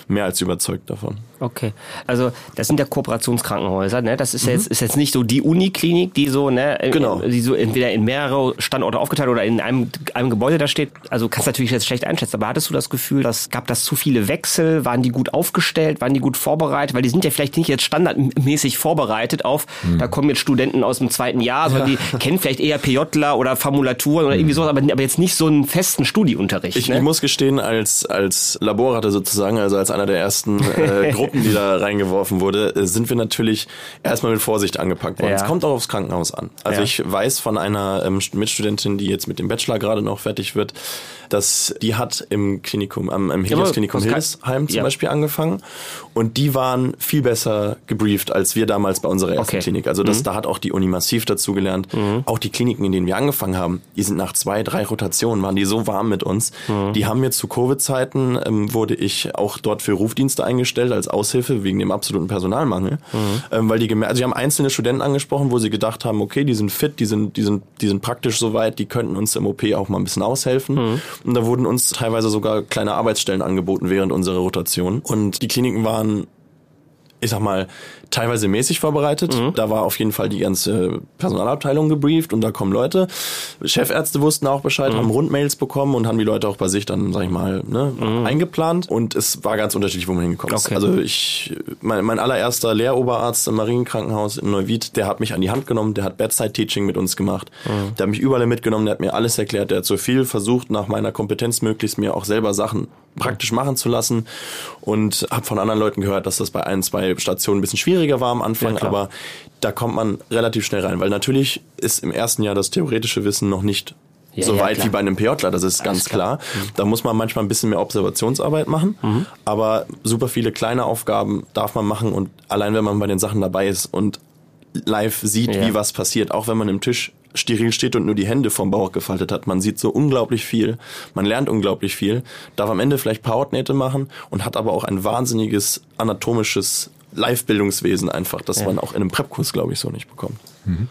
mehr als überzeugt davon. Okay, also das sind ja Kooperationskrankenhäuser ne? Das ist mhm. jetzt ist jetzt nicht so die Uniklinik, die so, ne, genau. die so entweder in mehrere Standorte aufgeteilt oder in einem, einem Gebäude da steht. Also kannst natürlich jetzt schlecht einschätzen, aber hattest du das Gefühl, dass gab das zu viele Wechsel? Waren die gut aufgestellt? Waren die gut vorbereitet? Weil die sind ja vielleicht nicht jetzt standardmäßig vorbereitet auf, mhm. da kommen jetzt Studenten aus dem zweiten Jahr, sondern ja. die [laughs] kennen vielleicht eher PJler oder Formulaturen oder irgendwie mhm. sowas, aber, aber jetzt nicht so einen festen Studieunterricht. Ich, ne? ich muss gestehen, als, als Laborratte sozusagen, also als einer der ersten äh, [laughs] Gruppen, die da reingeworfen wurde, äh, sind wir natürlich erstmal mit Vorsicht angepackt worden. Es kommt auch aufs Krankenhaus an. Also ich weiß von einer ähm, Mitstudentin, die jetzt mit dem Bachelor gerade noch fertig wird, dass die hat im Klinikum, am, am Helios-Klinikum Hildesheim zum. Beispiel angefangen und die waren viel besser gebrieft als wir damals bei unserer ersten okay. Klinik. Also das, mhm. da hat auch die Uni massiv dazu gelernt. Mhm. Auch die Kliniken, in denen wir angefangen haben, die sind nach zwei, drei Rotationen, waren die so warm mit uns. Mhm. Die haben mir zu Covid-Zeiten, ähm, wurde ich auch dort für Rufdienste eingestellt als Aushilfe wegen dem absoluten Personalmangel. Mhm. Ähm, weil die gemerkt, also die haben einzelne Studenten angesprochen, wo sie gedacht haben, okay, die sind fit, die sind, die sind, die sind praktisch soweit, die könnten uns im OP auch mal ein bisschen aushelfen. Mhm. Und da wurden uns teilweise sogar kleine Arbeitsstellen angeboten während unserer Rotation. Und die Kliniken waren ich sag mal, teilweise mäßig vorbereitet. Mhm. Da war auf jeden Fall die ganze Personalabteilung gebrieft und da kommen Leute. Chefärzte wussten auch Bescheid, mhm. haben Rundmails bekommen und haben die Leute auch bei sich dann, sag ich mal, ne, mhm. eingeplant. Und es war ganz unterschiedlich, wo man hingekommen ist. Okay. Also ich, mein, mein allererster Lehroberarzt im Marienkrankenhaus in Neuwied, der hat mich an die Hand genommen, der hat Bedside-Teaching mit uns gemacht. Mhm. Der hat mich überall mitgenommen, der hat mir alles erklärt, der hat so viel versucht, nach meiner Kompetenz möglichst mir auch selber Sachen praktisch machen zu lassen und habe von anderen Leuten gehört, dass das bei ein, zwei Stationen ein bisschen schwieriger war am Anfang, ja, aber da kommt man relativ schnell rein, weil natürlich ist im ersten Jahr das theoretische Wissen noch nicht ja, so weit wie bei einem PJler, das ist ganz klar. klar. Mhm. Da muss man manchmal ein bisschen mehr Observationsarbeit machen, mhm. aber super viele kleine Aufgaben darf man machen und allein wenn man bei den Sachen dabei ist und live sieht, wie was passiert, auch wenn man im Tisch steril steht und nur die Hände vom Bauch gefaltet hat. Man sieht so unglaublich viel, man lernt unglaublich viel, darf am Ende vielleicht Hautnähte machen und hat aber auch ein wahnsinniges anatomisches Live-Bildungswesen einfach, das ja. man auch in einem Prep-Kurs, glaube ich, so nicht bekommt. Mhm.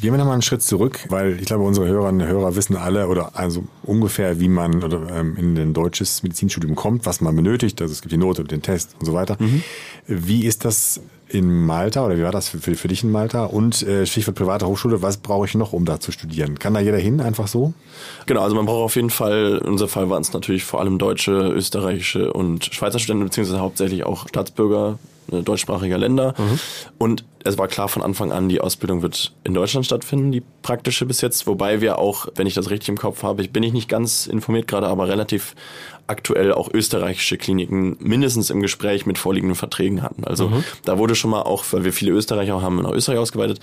Gehen wir nochmal einen Schritt zurück, weil ich glaube, unsere Hörerinnen und Hörer wissen alle oder also ungefähr, wie man oder, ähm, in ein deutsches Medizinstudium kommt, was man benötigt. Also es gibt die Note und den Test und so weiter. Mhm. Wie ist das in Malta oder wie war das für, für, für dich in Malta? Und äh, Stichwort private Hochschule, was brauche ich noch, um da zu studieren? Kann da jeder hin, einfach so? Genau, also man braucht auf jeden Fall, in unserem Fall waren es natürlich vor allem deutsche, österreichische und Schweizer Studenten, beziehungsweise hauptsächlich auch Staatsbürger deutschsprachiger Länder. Mhm. Und es war klar von Anfang an, die Ausbildung wird in Deutschland stattfinden, die praktische bis jetzt. Wobei wir auch, wenn ich das richtig im Kopf habe, ich bin ich nicht ganz informiert gerade, aber relativ aktuell auch österreichische Kliniken mindestens im Gespräch mit vorliegenden Verträgen hatten. Also mhm. da wurde schon mal auch, weil wir viele Österreicher haben, nach Österreich ausgeweitet.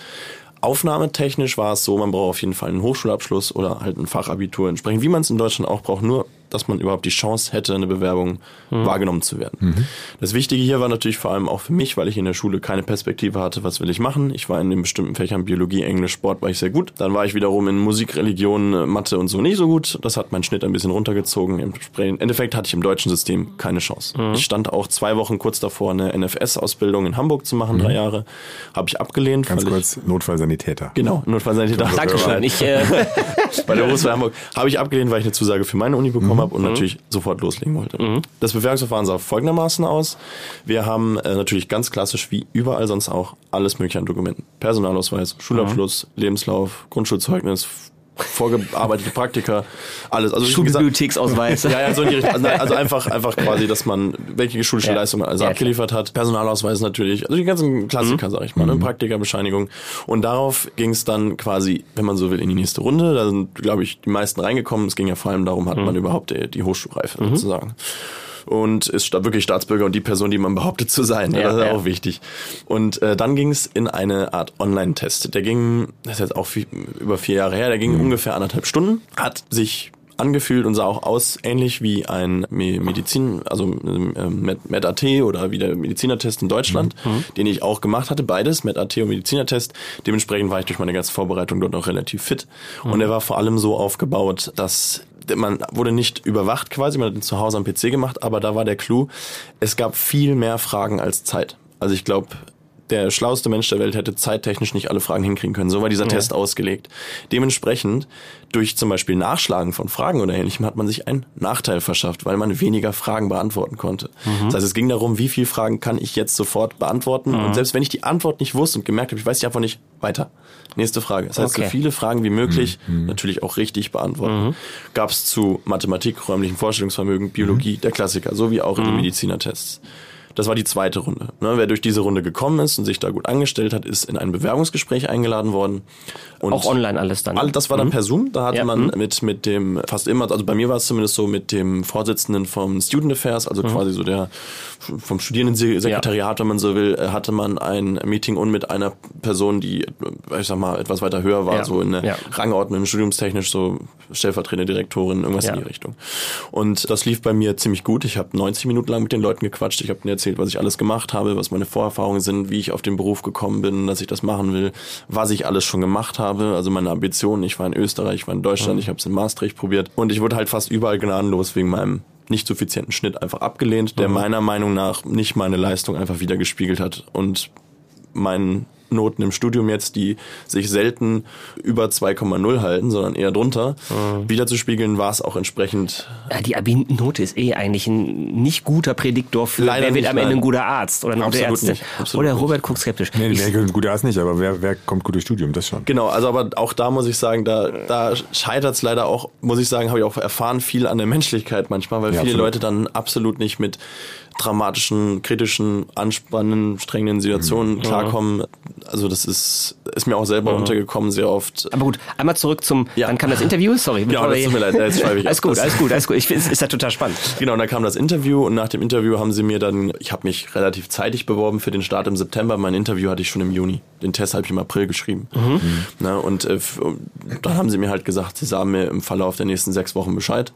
Aufnahmetechnisch war es so, man braucht auf jeden Fall einen Hochschulabschluss oder halt ein Fachabitur entsprechend, wie man es in Deutschland auch braucht. Nur dass man überhaupt die Chance hätte, eine Bewerbung mhm. wahrgenommen zu werden. Mhm. Das Wichtige hier war natürlich vor allem auch für mich, weil ich in der Schule keine Perspektive hatte, was will ich machen. Ich war in den bestimmten Fächern Biologie, Englisch, Sport war ich sehr gut. Dann war ich wiederum in Musik, Religion, Mathe und so nicht so gut. Das hat meinen Schnitt ein bisschen runtergezogen. Im Endeffekt hatte ich im deutschen System keine Chance. Mhm. Ich stand auch zwei Wochen kurz davor, eine NFS-Ausbildung in Hamburg zu machen, drei mhm. Jahre. Habe ich abgelehnt. Ganz kurz, Notfallsanitäter. Genau, Notfallsanitäter. Dankeschön. Ich, [laughs] äh Bei der Berufswahl Hamburg habe ich abgelehnt, weil ich eine Zusage für meine Uni bekommen mhm. habe und mhm. natürlich sofort loslegen wollte. Mhm. Das Bewerbungsverfahren sah folgendermaßen aus. Wir haben äh, natürlich ganz klassisch wie überall sonst auch alles mögliche an Dokumenten. Personalausweis, Schulabschluss, mhm. Lebenslauf, Grundschulzeugnis, vorgearbeitete Praktika, alles. Also Schulbibliotheksausweis. ja, ja, so in die Richtung. Also, also, einfach, [laughs] einfach quasi, dass man welche schulische ja. Leistung man also ja, abgeliefert hat. Personalausweis natürlich. Also die ganzen Klassiker, mhm. sag ich mal, ne? Mhm. Praktikabescheinigung. Und darauf ging es dann quasi, wenn man so will, in die nächste Runde. Da sind, glaube ich, die meisten reingekommen. Es ging ja vor allem darum, hat mhm. man überhaupt die, die Hochschulreife mhm. sozusagen und ist wirklich Staatsbürger und die Person, die man behauptet zu sein. Ja, das ist ja. auch wichtig. Und äh, dann ging es in eine Art Online-Test. Der ging, das ist jetzt auch viel, über vier Jahre her, der ging mhm. ungefähr anderthalb Stunden, hat sich angefühlt und sah auch aus ähnlich wie ein Me- Medizin, also ähm, Med- Med-AT oder wie der Medizinertest in Deutschland, den ich auch gemacht hatte, beides, Med-AT und Medizinertest. Dementsprechend war ich durch meine ganze Vorbereitung dort auch relativ fit. Und er war vor allem so aufgebaut, dass man wurde nicht überwacht quasi, man hat ihn zu Hause am PC gemacht, aber da war der Clou, es gab viel mehr Fragen als Zeit. Also ich glaube, der schlauste Mensch der Welt hätte zeittechnisch nicht alle Fragen hinkriegen können. So war dieser Test ausgelegt. Dementsprechend, durch zum Beispiel Nachschlagen von Fragen oder ähnlichem, hat man sich einen Nachteil verschafft, weil man weniger Fragen beantworten konnte. Das heißt, es ging darum, wie viele Fragen kann ich jetzt sofort beantworten. Und selbst wenn ich die Antwort nicht wusste und gemerkt habe, ich weiß die einfach nicht, weiter. Nächste Frage. Das heißt, Okay. so viele Fragen wie möglich, natürlich auch richtig beantworten. Gab es zu Mathematik, räumlichen Vorstellungsvermögen, Biologie, der Klassiker, sowie auch in den Medizinertests. Das war die zweite Runde. Ne, wer durch diese Runde gekommen ist und sich da gut angestellt hat, ist in ein Bewerbungsgespräch eingeladen worden. Und Auch online alles dann. All, das war dann per Zoom. Da hatte Ja. man Mhm. mit, mit dem, fast immer, also bei mir war es zumindest so, mit dem Vorsitzenden vom Student Affairs, also quasi so der vom Studierendensekretariat, wenn man so will, äh, hatte man ein Meeting und mit einer Person, die, äh, ich sag mal, etwas weiter höher war, Ja. so in der Ja. Rangordnung, studiumstechnisch, so stellvertretende Direktorin, irgendwas Ja. in die Richtung. Und das lief bei mir ziemlich gut. Ich habe 90 Minuten lang mit den Leuten gequatscht. Ich habe erzählt, was ich alles gemacht habe, was meine Vorerfahrungen sind, wie ich auf den Beruf gekommen bin, dass ich das machen will, was ich alles schon gemacht habe, also meine Ambitionen. Ich war in Österreich, ich war in Deutschland, ich habe es in Maastricht probiert und ich wurde halt fast überall gnadenlos wegen meinem nicht suffizienten Schnitt einfach abgelehnt, der meiner Meinung nach nicht meine Leistung einfach wieder gespiegelt hat und meinen Noten im Studium jetzt, die sich selten über 2,0 halten, sondern eher drunter, wiederzuspiegeln, war es auch entsprechend Ja, die Abi-Note ist eh eigentlich ein nicht guter Prädiktor für Leider wer wird nicht, am Ende nein. ein guter Arzt oder eine gute Ärztin. nicht, Oder. Robert guckt skeptisch. Nee, Ich- wer gut Arzt nicht, aber wer, wer kommt gut durchs Studium? Das schon. Genau, also aber auch da muss ich sagen, da, da scheitert es leider auch, muss ich sagen, habe ich auch erfahren, viel an der Menschlichkeit manchmal, weil Ja, viele absolut. Leute dann absolut nicht mit dramatischen, kritischen, anspannenden, strengenden Mhm. Situationen klarkommen. Also das ist, ist mir auch selber untergekommen sehr oft. aber gut, einmal zurück zum, Ja. dann kam das Interview, sorry. bevor das tut mir leid, jetzt schreibe ich [laughs] Alles gut, Das- alles gut, alles gut. Ich es ist ja total spannend. Genau, und dann kam das Interview und nach dem Interview haben sie mir dann, ich habe mich relativ zeitig beworben für den Start im September. Mein Interview hatte ich schon im Juni. Den Test habe ich im April geschrieben. Na, und äh, dann haben sie mir halt gesagt, sie sagen mir im Verlauf der nächsten sechs Wochen Bescheid.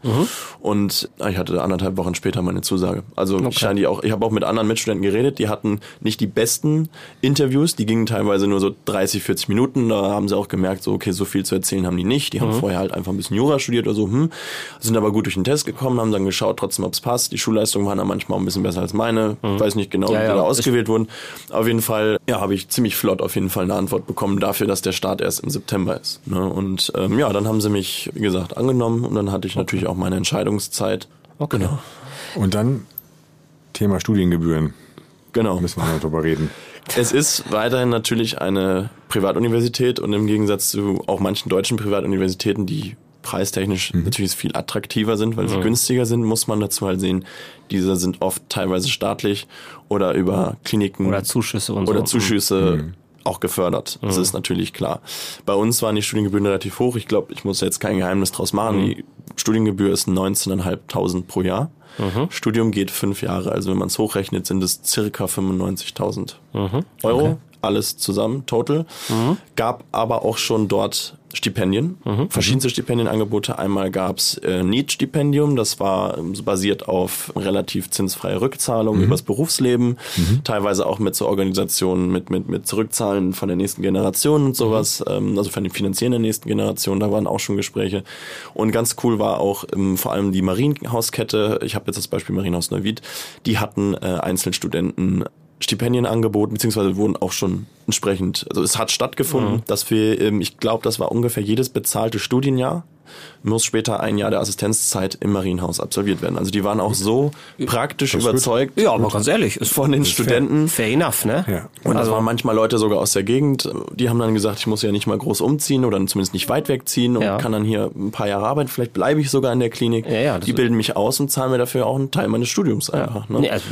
Und äh, ich hatte anderthalb Wochen später meine Zusage. Also ich scheine die auch, ich habe auch mit anderen Mitstudenten geredet, die hatten nicht die besten Interviews, die gingen teilweise nur so 30, 40 Minuten. Da haben sie auch gemerkt, so okay, so viel zu erzählen haben die nicht. Die haben vorher halt einfach ein bisschen Jura studiert oder so, hm, sind aber gut durch den Test gekommen, haben dann geschaut, trotzdem, ob es passt. Die Schulleistungen waren dann manchmal auch ein bisschen besser als meine. Ich weiß nicht genau, Ja, wie die ja. da ausgewählt wurden. Auf jeden Fall, ja, habe ich ziemlich flott auf jeden Fall eine Antwort bekommen dafür, dass der Start erst im September ist. Ne? Und ähm, ja, dann haben sie mich, wie gesagt, angenommen und dann hatte ich natürlich auch meine Entscheidungszeit. Okay. Genau. Und dann Thema Studiengebühren. Genau. Müssen wir noch drüber reden. Es ist weiterhin natürlich eine Privatuniversität und im Gegensatz zu auch manchen deutschen Privatuniversitäten, die preistechnisch natürlich viel attraktiver sind, weil sie günstiger sind, muss man dazu halt sehen, diese sind oft teilweise staatlich oder über Kliniken Oder Zuschüsse und oder so. Zuschüsse auch gefördert. Das ist natürlich klar. Bei uns waren die Studiengebühren relativ hoch. Ich glaube, ich muss jetzt kein Geheimnis draus machen. Die Studiengebühr ist 19.500 pro Jahr. Studium geht fünf Jahre. Also wenn man es hochrechnet, sind es circa 95.000 Euro. Alles zusammen, total. Gab aber auch schon dort Stipendien, verschiedenste Stipendienangebote. Einmal gab's äh, NEET-Stipendium, das war ähm, basiert auf relativ zinsfreie Rückzahlung übers Berufsleben, teilweise auch mit so Organisationen mit, mit, mit Zurückzahlen von der nächsten Generation und sowas, ähm, also von den Finanzieren der nächsten Generation, da waren auch schon Gespräche. Und ganz cool war auch ähm, vor allem die Marienhauskette, ich habe jetzt das Beispiel Marienhaus Neuwied, die hatten äh, Einzelstudenten Stipendien angeboten, beziehungsweise wurden auch schon entsprechend, also es hat stattgefunden, dass wir, ähm, ich glaube, das war ungefähr jedes bezahlte Studienjahr, muss später ein Jahr der Assistenzzeit im Marienhaus absolviert werden. Also die waren auch so praktisch Das überzeugt Ja, aber ganz ehrlich, ist [laughs] von den ist fair. Studenten. fair enough, ne? Ja. Und das Also- waren manchmal Leute sogar aus der Gegend, die haben dann gesagt, ich muss ja nicht mal groß umziehen oder zumindest nicht weit wegziehen und Ja. kann dann hier ein paar Jahre arbeiten, vielleicht bleibe ich sogar in der Klinik. Ja, ja, die bilden mich aus und zahlen mir dafür auch einen Teil meines Studiums einfach. Ne? Nee, also-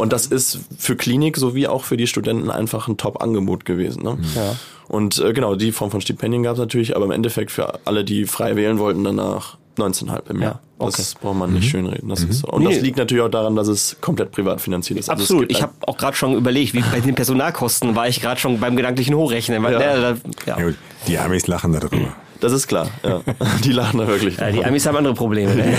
und das ist für Klinik sowie auch für die Studenten einfach ein Top-Angebot gewesen. Ne? Ja. Und äh, genau, die Form von Stipendien gab es natürlich, aber im Endeffekt für alle, die frei wählen wollten, danach 19,5 im Jahr. Ja, Das braucht man nicht schönreden. Das ist so. Und Nee. das liegt natürlich auch daran, dass es komplett privat finanziert ist. Also Absolut. Ich habe auch gerade schon überlegt, wie bei den Personalkosten war ich gerade schon beim gedanklichen Hochrechnen. Weil, Ja. da- ja. Die Amis lachen darüber. Das ist klar, ja. [laughs] Die lachen da wirklich. Ja, die Amis haben andere Probleme. Ne? [laughs]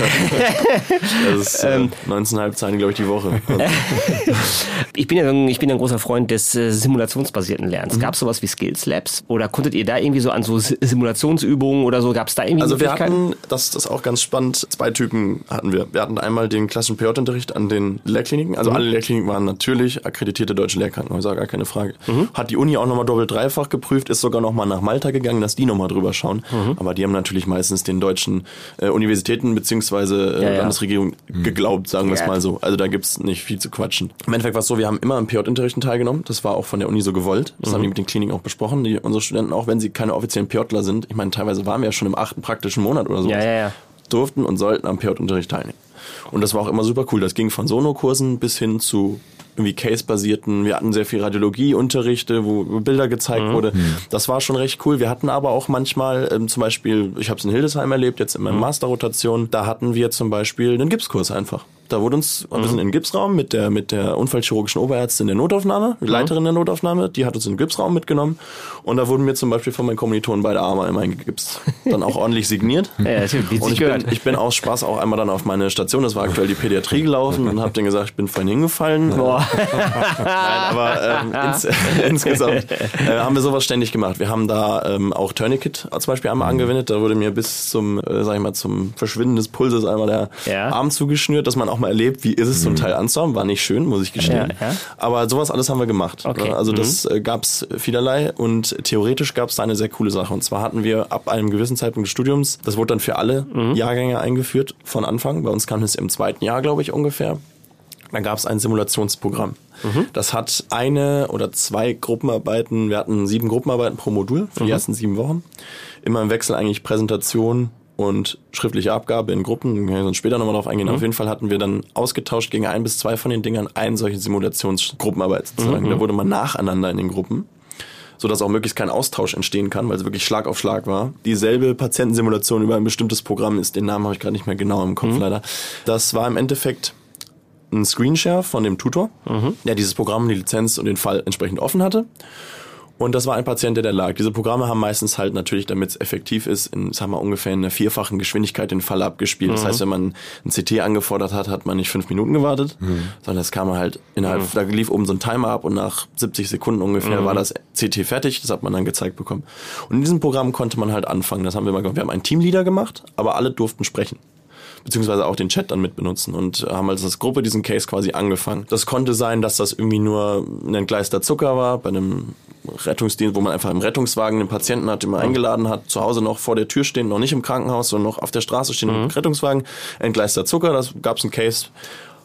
Das ist äh, 19,5 Zeilen, glaube ich, die Woche. [laughs] ich, bin ja, ein- ich bin ja ein großer Freund des äh, simulationsbasierten Lernens. Gab es sowas wie Skills Labs? Oder konntet ihr da irgendwie so an so Si- Simulationsübungen oder so, gab es da irgendwie Also wir hatten, das, das ist auch ganz spannend, zwei Typen hatten wir. Wir hatten einmal den klassischen PJ-Unterricht an den Lehrkliniken. Also alle Lehrkliniken waren natürlich akkreditierte deutsche Lehrkrankenhäuser, gar keine Frage. Hat die Uni auch nochmal doppelt dreifach geprüft, ist sogar nochmal nach Malta gegangen, dass die nochmal drüber schauen. Aber die haben natürlich meistens den deutschen äh, Universitäten beziehungsweise äh, Ja, ja. Landesregierung geglaubt, sagen wir es Ja. mal so. Also da gibt's nicht viel zu quatschen. Im Endeffekt war es so, wir haben immer am PJ-Unterrichten teilgenommen. Das war auch von der Uni so gewollt. Das haben die mit den Kliniken auch besprochen. Die, unsere Studenten, auch wenn sie keine offiziellen PJler sind, ich meine, teilweise waren wir ja schon im achten praktischen Monat oder so Ja, ja, ja. durften und sollten am PJ-Unterricht teilnehmen. Und das war auch immer super cool. Das ging von Sono-Kursen bis hin zu irgendwie Case-basierten. Wir hatten sehr viel Radiologie-Unterrichte, wo Bilder gezeigt wurde. Das war schon recht cool. Wir hatten aber auch manchmal, ähm, zum Beispiel, ich habe es in Hildesheim erlebt, jetzt in meiner Masterrotation, da hatten wir zum Beispiel einen Gipskurs einfach. Da wurde uns, wir sind in den Gipsraum mit der, mit der unfallchirurgischen Oberärztin der Notaufnahme, die Leiterin der Notaufnahme, die hat uns in den Gipsraum mitgenommen und da wurden mir zum Beispiel von meinen Kommilitonen beide Arme einmal eingegipst. Dann auch [laughs] ordentlich signiert. Ja, es Und ich bin, ich bin aus Spaß auch einmal dann auf meine Station, das war aktuell die Pädiatrie gelaufen und habe denen gesagt, ich bin vorhin hingefallen. Boah. Nein, aber ähm, [laughs] ins, [laughs] insgesamt äh, haben wir sowas ständig gemacht. Wir haben da ähm, auch Tourniquet zum Beispiel einmal angewendet. Da wurde mir bis zum, äh, sag ich mal, zum Verschwinden des Pulses einmal der Ja. Arm zugeschnürt, dass man auch mal erlebt, wie ist es, ein Teil anzuhaben. War nicht schön, muss ich gestehen. Ja, ja. Aber sowas alles haben wir gemacht. Okay. Also das äh, gab's vielerlei und theoretisch gab's da eine sehr coole Sache. Und zwar hatten wir ab einem gewissen Zeitpunkt des Studiums, das wurde dann für alle Jahrgänge eingeführt von Anfang. Bei uns kam es im zweiten Jahr, glaube ich, ungefähr. Dann gab es ein Simulationsprogramm. Das hat eine oder zwei Gruppenarbeiten, wir hatten sieben Gruppenarbeiten pro Modul für die ersten sieben Wochen. Immer im Wechsel eigentlich Präsentation und schriftliche Abgabe in Gruppen, wir können später nochmal drauf eingehen. Auf jeden Fall hatten wir dann ausgetauscht gegen ein bis zwei von den Dingern eine solche Simulationsgruppenarbeit sozusagen. Da wurde man nacheinander in den Gruppen so dass auch möglichst kein Austausch entstehen kann, weil es wirklich Schlag auf Schlag war. Dieselbe Patientensimulation über ein bestimmtes Programm ist, den Namen habe ich gerade nicht mehr genau im Kopf leider. Das war im Endeffekt ein Screenshare von dem Tutor, der dieses Programm, die Lizenz und den Fall entsprechend offen hatte. Und das war ein Patient, der da lag. Diese Programme haben meistens halt natürlich, damit es effektiv ist, in, sagen wir ungefähr in einer vierfachen Geschwindigkeit den Fall abgespielt. Das heißt, wenn man ein CT angefordert hat, hat man nicht fünf Minuten gewartet, sondern das kam halt innerhalb, da lief oben so ein Timer ab und nach 70 Sekunden ungefähr war das CT fertig. Das hat man dann gezeigt bekommen. Und in diesem Programm konnte man halt anfangen. Das haben wir mal gemacht. Wir haben einen Teamleader gemacht, aber alle durften sprechen beziehungsweise auch den Chat dann mit benutzen und haben als das Gruppe diesen Case quasi angefangen. Das konnte sein, dass das irgendwie nur ein entgleister Zucker war bei einem Rettungsdienst, wo man einfach im Rettungswagen den Patienten hat, den man eingeladen hat, zu Hause noch vor der Tür stehen, noch nicht im Krankenhaus, sondern noch auf der Straße stehen im Rettungswagen, entgleister Zucker, das gab's einen Case,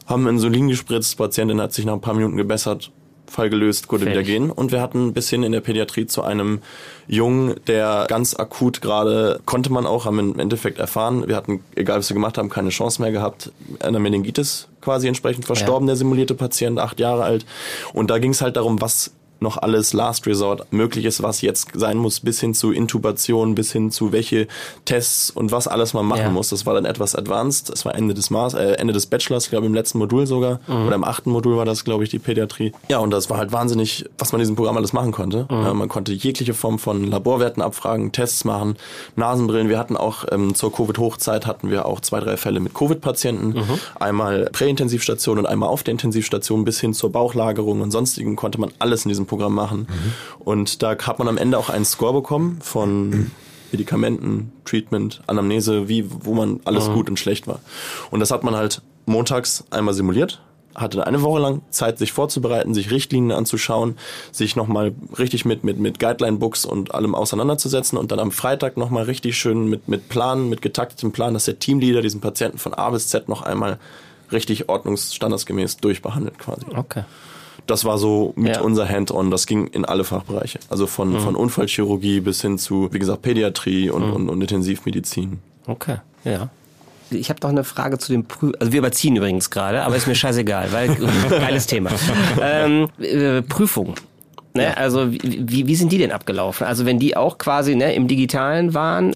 haben Insulin gespritzt, Patientin hat sich nach ein paar Minuten gebessert, Fall gelöst, konnte wieder gehen. Und wir hatten bis hin in der Pädiatrie zu einem Jungen, der ganz akut gerade, konnte man auch, haben im Endeffekt erfahren, wir hatten, egal was wir gemacht haben, keine Chance mehr gehabt, einer Meningitis quasi entsprechend verstorben, der simulierte Patient, acht Jahre alt. Und da ging es halt darum, was noch alles Last Resort möglich ist, was jetzt sein muss, bis hin zu Intubation, bis hin zu welche Tests und was alles man machen Ja. muss. Das war dann etwas advanced. Das war Ende des Mas äh, Ende des Bachelors, glaube ich, im letzten Modul sogar. Oder im achten Modul war das, glaube ich, die Pädiatrie. Ja, und das war halt wahnsinnig, was man in diesem Programm alles machen konnte. Ja, man konnte jegliche Form von Laborwerten abfragen, Tests machen, Nasenbrillen. Wir hatten auch ähm, zur Covid-Hochzeit hatten wir auch zwei, drei Fälle mit Covid-Patienten. Einmal Präintensivstation und einmal auf der Intensivstation bis hin zur Bauchlagerung und sonstigen konnte man alles in diesem Programm machen. Und da hat man am Ende auch einen Score bekommen von Medikamenten, Treatment, Anamnese, wie, wo man alles gut und schlecht war. Und das hat man halt montags einmal simuliert, hatte eine Woche lang Zeit, sich vorzubereiten, sich Richtlinien anzuschauen, sich nochmal richtig mit, mit, mit Guideline-Books und allem auseinanderzusetzen und dann am Freitag nochmal richtig schön mit, mit Plan, mit getaktetem Plan, dass der Teamleader diesen Patienten von A bis Z noch einmal richtig ordnungsstandardsgemäß durchbehandelt quasi. Okay. Das war so mit Ja. unser Hand-on. Das ging in alle Fachbereiche. Also von, von Unfallchirurgie bis hin zu, wie gesagt, Pädiatrie und, und, und Intensivmedizin. Okay, ja. Ich habe noch eine Frage zu dem Prü Also wir überziehen übrigens gerade, aber ist mir scheißegal, weil [laughs] geiles Thema. Ähm, äh, Prüfungen. Ne? Also wie, wie, wie sind die denn abgelaufen? Also wenn die auch quasi ne, im Digitalen waren,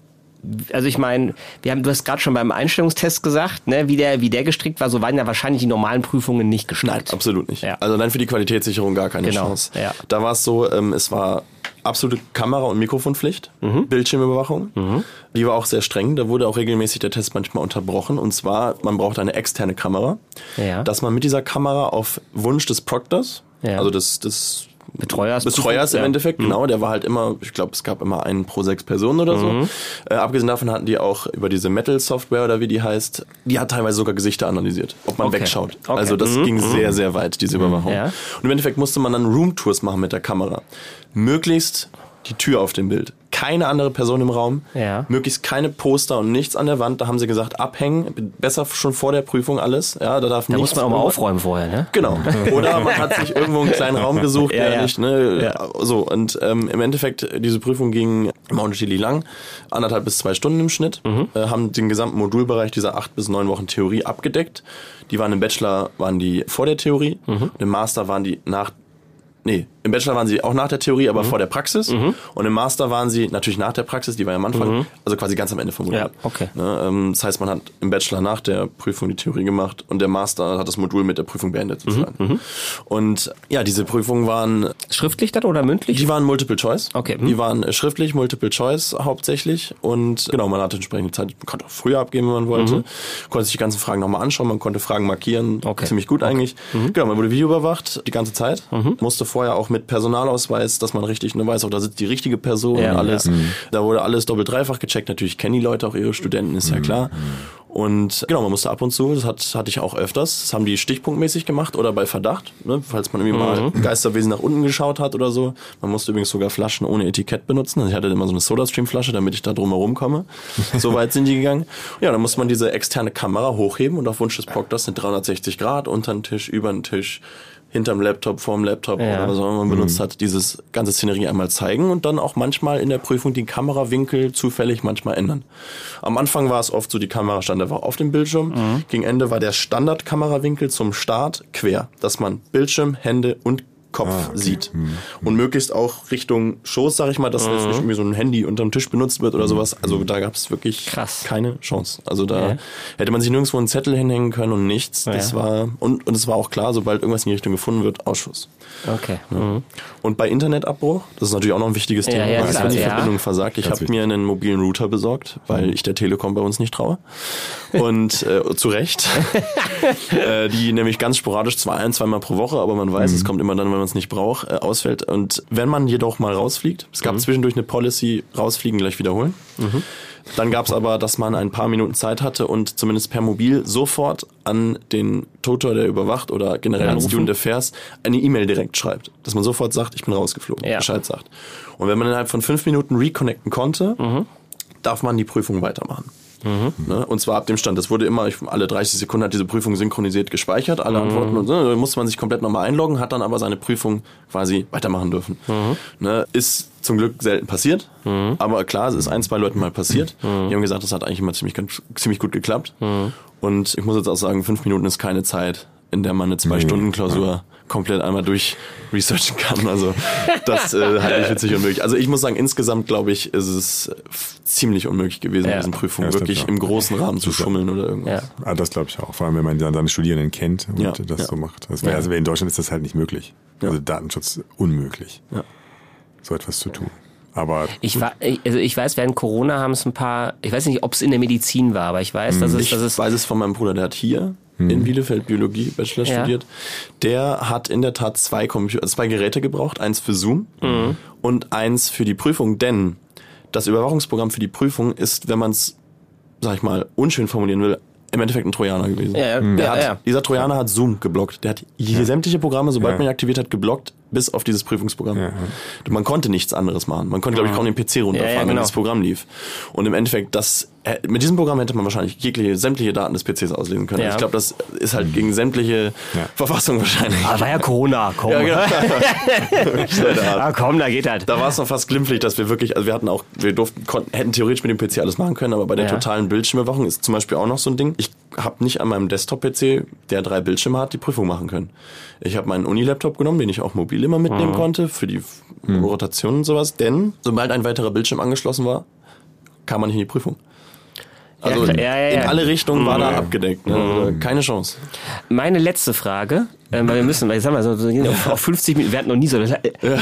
also ich meine, wir haben, du hast gerade schon beim Einstellungstest gesagt, ne, wie der, wie der gestrickt war, so waren ja wahrscheinlich die normalen Prüfungen nicht gestrickt. Absolut nicht. Ja. Also allein für die Qualitätssicherung gar keine Genau, Chance. ja. Da war es so, ähm, es war absolute Kamera- und Mikrofonpflicht, Mhm. Bildschirmüberwachung. Die war auch sehr streng. Da wurde auch regelmäßig der Test manchmal unterbrochen. Und zwar, man braucht eine externe Kamera, Ja. dass man mit dieser Kamera auf Wunsch des Proctors, also des, des Betreuers. Betreuers im Ja. Mhm. Endeffekt, genau. Der war halt immer, ich glaube, es gab immer einen pro sechs Personen oder so. Mhm. Äh, abgesehen davon hatten die auch über diese Metal-Software oder wie die heißt, die hat teilweise sogar Gesichter analysiert, ob man Okay. wegschaut. Okay. Also das ging sehr, sehr weit, diese Überwachung. Ja. Und im Endeffekt musste man dann Roomtours machen mit der Kamera. Möglichst die Tür auf dem Bild. Keine andere Person im Raum. Ja. Möglichst keine Poster und nichts an der Wand. Da haben sie gesagt, abhängen. Besser schon vor der Prüfung alles. Ja, da darf Da muss man auch mal aufräumen vorher, ne? Genau. Oder man hat sich irgendwo einen kleinen Raum gesucht, [laughs] Ja, der ja. nicht, ne, Ja. so. Und ähm, im Endeffekt, diese Prüfung ging immer unterschiedlich lang, anderthalb bis zwei Stunden im Schnitt, Mhm. äh, haben den gesamten Modulbereich dieser acht bis neun Wochen Theorie abgedeckt. Die waren im Bachelor, waren die vor der Theorie, Mhm. im Master waren die nach Nee, im Bachelor waren sie auch nach der Theorie, Mhm. aber vor der Praxis. Und im Master waren sie natürlich nach der Praxis, die war ja am Anfang, also quasi ganz am Ende vom Modul. Mhm. Ja, okay. Ne, ähm, das heißt, man hat im Bachelor nach der Prüfung die Theorie gemacht und der Master hat das Modul mit der Prüfung beendet Mhm, sozusagen. Und ja, diese Prüfungen waren, Schriftlich dann oder mündlich? die waren Multiple Choice. Okay. Die waren äh, schriftlich, Multiple Choice hauptsächlich. Und genau, man hatte entsprechende Zeit, man konnte auch früher abgeben, wenn man wollte. Konnte sich die ganzen Fragen nochmal anschauen, man konnte Fragen markieren. Mhm. Okay. Ziemlich gut eigentlich. Genau, man wurde Video überwacht die ganze Zeit. Mhm. Musste vorher auch mit Personalausweis, dass man richtig ne, weiß, auch da sitzt die richtige Person Ja, und alles. ja. Da wurde alles doppelt dreifach gecheckt. Natürlich kennen die Leute auch ihre Studenten, ist ja klar. Und genau, man musste ab und zu, das hat, hatte ich auch öfters, das haben die stichpunktmäßig gemacht oder bei Verdacht, ne, falls man irgendwie mal Geisterwesen nach unten geschaut hat oder so. Man musste übrigens sogar Flaschen ohne Etikett benutzen. Also ich hatte immer so eine Sodastream-Flasche, damit ich da drum herum komme. [laughs] so weit sind die gegangen. Ja, dann musste man diese externe Kamera hochheben und auf Wunsch des Proctors eine 360 Grad unter den Tisch, über den Tisch, hinterm Laptop, vorm Laptop Ja. oder was auch immer man benutzt hat, dieses ganze Szenerie einmal zeigen und dann auch manchmal in der Prüfung die Kamerawinkel zufällig manchmal ändern. Am Anfang war es oft so, die Kamera stand einfach auf dem Bildschirm. Gegen Ende war der Standardkamerawinkel zum Start quer, dass man Bildschirm, Hände und Kopf Ah, okay. sieht. Und möglichst auch Richtung Schoß, sag ich mal, dass jetzt nicht irgendwie so ein Handy unterm Tisch benutzt wird oder sowas. Also da gab es wirklich Krass. keine Chance. Also da Ja. hätte man sich nirgendwo einen Zettel hinhängen können und nichts. Das Ja. war und, und es war auch klar, sobald irgendwas in die Richtung gefunden wird, Ausschuss. Okay. Mhm. Und bei Internetabbruch, das ist natürlich auch noch ein wichtiges Thema, ja, klar, wenn die ja. Verbindung versagt. Ich habe mir einen mobilen Router besorgt, weil ich der Telekom bei uns nicht traue. Und [laughs] äh, zu Recht. [laughs] äh, die nämlich ganz sporadisch zwar ein, zweimal pro Woche, aber man weiß, es kommt immer dann, wenn man es nicht braucht, äh, ausfällt. Und wenn man jedoch mal rausfliegt, es gab zwischendurch eine Policy, rausfliegen, gleich wiederholen. Dann gab es aber, dass man ein paar Minuten Zeit hatte und zumindest per Mobil sofort an den Tutor, der überwacht oder generell an. Student Affairs eine E-Mail direkt schreibt. Dass man sofort sagt, ich bin rausgeflogen, Ja. Bescheid sagt. Und wenn man innerhalb von fünf Minuten reconnecten konnte, darf man die Prüfung weitermachen. Ne? Und zwar ab dem Stand. Das wurde immer, ich, alle 30 Sekunden hat diese Prüfung synchronisiert gespeichert, alle Antworten. Und so, dann musste man sich komplett nochmal einloggen, hat dann aber seine Prüfung quasi weitermachen dürfen. Ne? Ist zum Glück selten passiert. Aber klar, es ist ein, zwei Leuten mal passiert. Die haben gesagt, das hat eigentlich immer ziemlich, ganz- ziemlich gut geklappt. Und ich muss jetzt auch sagen, fünf Minuten ist keine Zeit, in der man eine Zwei-Stunden-Klausur komplett einmal durch researchen kann. Also das äh, halte ich für ziemlich unmöglich. Also ich muss sagen, insgesamt glaube ich, ist es ziemlich unmöglich gewesen, Ja. in diesen Prüfungen Ja, wirklich im großen Rahmen zu schummeln oder irgendwas. Ja. Ah, das glaube ich auch. Vor allem, wenn man dann seine Studierenden kennt und Ja, das ja. so macht. Das wär, Also in Deutschland ist das halt nicht möglich. Ja. Also Datenschutz unmöglich, Ja. so etwas zu tun. Aber Ich war, also ich weiß, während Corona haben es ein paar, ich weiß nicht, ob es in der Medizin war, aber ich weiß, dass es, Ich dass es weiß es von meinem Bruder, der hat hier in Bielefeld Biologie Bachelor Ja. studiert. Der hat in der Tat zwei, Computer, zwei Geräte gebraucht, eins für Zoom und eins für die Prüfung, denn das Überwachungsprogramm für die Prüfung ist, wenn man es, sag ich mal, unschön formulieren will, im Endeffekt ein Trojaner gewesen. Ja, ja, der ja, hat, ja. Dieser Trojaner hat Zoom geblockt. Der hat hier sämtliche Programme, sobald Ja. man ihn aktiviert hat, geblockt, bis auf dieses Prüfungsprogramm. Man konnte nichts anderes machen. Man konnte, glaube ich, kaum den PC runterfahren, Ja, ja, wenn genau. das Programm lief. Und im Endeffekt, das, mit diesem Programm hätte man wahrscheinlich jegliche, sämtliche Daten des PCs auslesen können. Ja. Ich glaube, das ist halt gegen sämtliche Ja. Verfassung wahrscheinlich. Ah, war ja Corona, komm. Ja, genau. [laughs] Ah, komm, da geht halt. Da war es noch fast glimpflich, dass wir wirklich, also wir hatten auch, wir durften, konnten, hätten theoretisch mit dem PC alles machen können, aber bei der Ja. totalen Bildschirmüberwachung ist zum Beispiel auch noch so ein Ding. Ich habe nicht an meinem Desktop-PC, der drei Bildschirme hat, die Prüfung machen können. Ich habe meinen Uni-Laptop genommen, den ich auch mobil immer mitnehmen Mhm. konnte, für die Rotation und sowas, denn sobald ein weiterer Bildschirm angeschlossen war, kam man nicht in die Prüfung. Also Ja, ja, ja, in alle Richtungen war da Mhm. abgedeckt. Ne? Also Keine Chance. Meine letzte Frage. Ähm, weil wir müssen, weil jetzt haben wir so, so auf, auf 50 Minuten, wir hatten noch nie so eine la-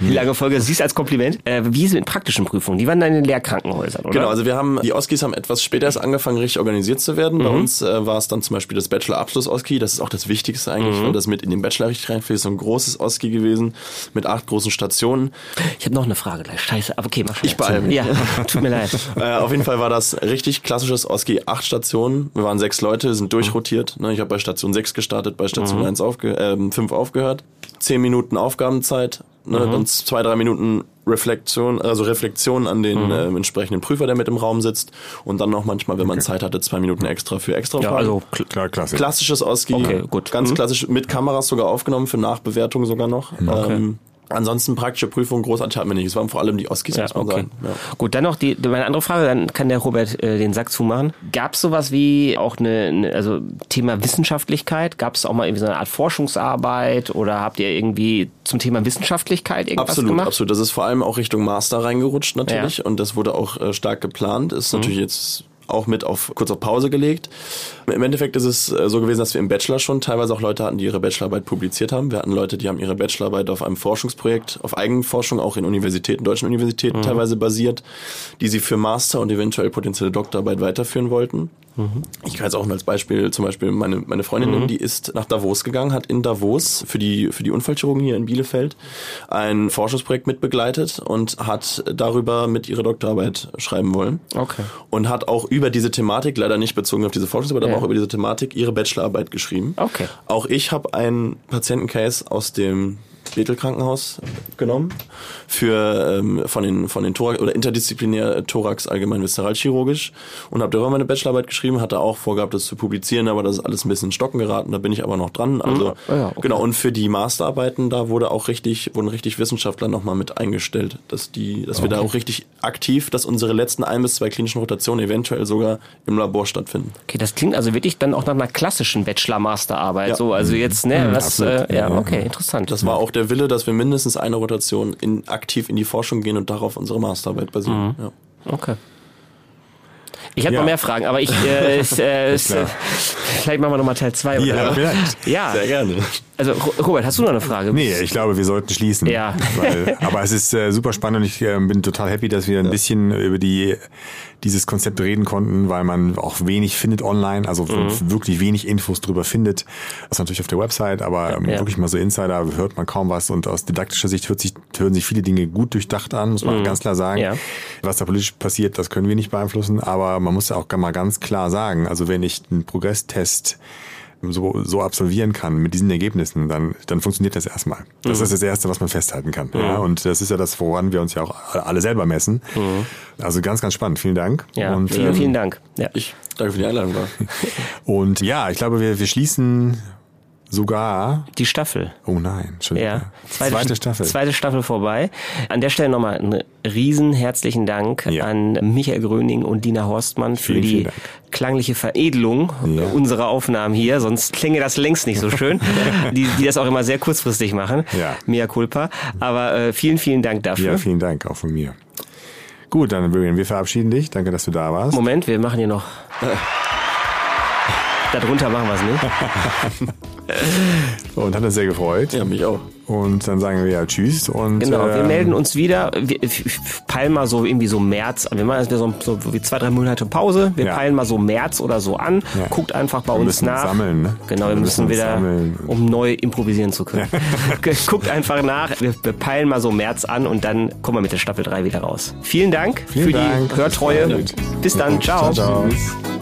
lange Folge, siehst du als Kompliment. Äh, wie ist es mit praktischen Prüfungen? Die waren dann in den Lehrkrankenhäusern, oder? Genau, also wir haben, die Oskis haben etwas später erst angefangen, richtig organisiert zu werden. Mhm. Bei uns äh, war es dann zum Beispiel das Bachelor-Abschluss-Oski, das ist auch das Wichtigste eigentlich, Mhm. weil das mit in den Bachelor richtig reinfällt. So ein großes Oski gewesen mit acht großen Stationen. Ich habe noch eine Frage gleich. Scheiße, aber okay, mach schnell. Ich beeile mich. Ja, tut mir leid. [laughs] Äh, auf jeden Fall war das richtig klassisches Oski, acht Stationen. Wir waren sechs Leute, sind durchrotiert. Ne? Ich habe bei Station 6 gestartet, bei Station 1 aufge äh, 5 aufgehört. Zehn Minuten Aufgabenzeit, ne? dann zwei, drei Minuten Reflexion, also Reflexion an den ähm, entsprechenden Prüfer, der mit im Raum sitzt. Und dann noch manchmal, wenn man Zeit hatte, zwei Minuten extra für extra Ja, Fragen. also kl- Klar, klasse. Klassisches Oski. Okay, gut. Ganz Mhm. klassisch, mit Kameras sogar aufgenommen, für Nachbewertung sogar noch. Ähm, ansonsten praktische Prüfung großartig hatten wir nicht. Es waren vor allem die Oskis, Ja, muss man okay. sagen. Ja. Gut, dann noch die, meine andere Frage, dann kann der Robert äh, den Sack zumachen. Gab es sowas wie auch eine, eine also Thema Wissenschaftlichkeit? Gab es auch mal irgendwie so eine Art Forschungsarbeit oder habt ihr irgendwie zum Thema Wissenschaftlichkeit irgendwas Absolut, gemacht? absolut. Das ist vor allem auch Richtung Master reingerutscht natürlich Ja. und das wurde auch äh, stark geplant. Ist Mhm. natürlich jetzt auch mit auf kurz auf Pause gelegt. Im Endeffekt ist es äh, so gewesen, dass wir im Bachelor schon teilweise auch Leute hatten, die ihre Bachelorarbeit publiziert haben. Wir hatten Leute, die haben ihre Bachelorarbeit auf einem Forschungsprojekt, auf Eigenforschung, auch in Universitäten, deutschen Mhm. Universitäten teilweise basiert, die sie für Master und eventuell potenzielle Doktorarbeit weiterführen wollten. Mhm. Ich kann jetzt auch als Beispiel zum Beispiel meine, meine Freundin nehmen, die ist nach Davos gegangen, hat in Davos für die, für die Unfallchirurgen hier in Bielefeld ein Forschungsprojekt mitbegleitet und hat darüber mit ihrer Doktorarbeit schreiben wollen. Okay. Und hat auch über diese Thematik, leider nicht bezogen auf diese Forschungsarbeit, Ja. aber auch über diese Thematik ihre Bachelorarbeit geschrieben. Okay. Auch ich habe einen Patientencase aus dem Bethel Krankenhaus genommen für ähm, von den von den Thorax oder interdisziplinär Thorax allgemein viszeralchirurgisch und habe darüber meine Bachelorarbeit geschrieben, hatte auch vorgehabt, das zu publizieren, aber das ist alles ein bisschen in Stocken geraten, da bin ich aber noch dran. Also Ja, okay. genau und für die Masterarbeiten da wurde auch richtig wurden richtig Wissenschaftler nochmal mit eingestellt, dass die dass wir da auch richtig aktiv, dass unsere letzten ein bis zwei klinischen Rotationen eventuell sogar im Labor stattfinden. Okay, das klingt also wirklich dann auch nach einer klassischen Bachelor-Masterarbeit. Ja. So, also jetzt, ne, was, absolut. äh, ja, Ja, okay, interessant. Das war auch der Wille, dass wir mindestens eine Rotation in, aktiv in die Forschung gehen und darauf unsere Masterarbeit basieren. Ja. Okay. Ich habe Ja. noch mehr Fragen, aber ich, äh, [laughs] es, äh, es, äh, vielleicht machen wir nochmal Teil 2. Ja, vielleicht. ja. Sehr gerne. Also Ro- Robert, hast du noch eine Frage? Nee, ich glaube, wir sollten schließen. Ja. Weil, aber es ist äh, super spannend und ich äh, bin total happy, dass wir ein bisschen über die dieses Konzept reden konnten, weil man auch wenig findet online, also Mhm. wirklich wenig Infos drüber findet. Das ist natürlich auf der Website, aber ähm, Ja. wirklich mal so Insider hört man kaum was und aus didaktischer Sicht hört sich, hören sich viele Dinge gut durchdacht an, muss man ganz klar sagen. Mhm. Ja. Was da politisch passiert, das können wir nicht beeinflussen, aber man muss ja auch mal ganz klar sagen, also wenn ich einen Progresstest so, so absolvieren kann mit diesen Ergebnissen, dann, dann funktioniert das erstmal. Das ist das Erste, was man festhalten kann. Ja, und das ist ja das, woran wir uns ja auch alle selber messen. Also ganz, ganz spannend. Vielen Dank. Ja, und, vielen, ähm, vielen Dank. Ja. Ich danke für die Einladung. [laughs] Und ja, ich glaube, wir, wir schließen sogar. Die Staffel. Oh nein, schon Ja, zweite, Staffel. Zweite Staffel vorbei. An der Stelle nochmal einen riesen herzlichen Dank Ja. an Michael Gröning und Dina Horstmann für Vielen, die vielen klangliche Veredelung Ja. unserer Aufnahmen hier. Sonst klänge das längst nicht so schön. [laughs] die, die das auch immer sehr kurzfristig machen. Ja. Mea culpa. Aber äh, vielen, vielen Dank dafür. Ja, vielen Dank auch von mir. Gut, dann Vivian, wir verabschieden dich. Danke, dass du da warst. Moment, wir machen hier noch. Darunter machen wir es nicht. [laughs] Und hat uns sehr gefreut. Ja, mich auch. Und dann sagen wir ja Tschüss. Und, Genau, wir ähm, melden uns wieder. Wir peilen mal so irgendwie so März. Wir machen jetzt so, so wie zwei, drei Monate Pause. Wir Ja. peilen mal so März oder so an. Ja. Guckt einfach bei Wir uns müssen nach. sammeln, ne? Genau, wir, Wir müssen, müssen wieder, sammeln. um neu improvisieren zu können. [laughs] Guckt einfach nach. Wir, wir peilen mal so März an und dann kommen wir mit der Staffel 3 wieder raus. Vielen Dank Vielen für Dank. die Hörtreue. Bis dann. Ciao. Ciao, ciao.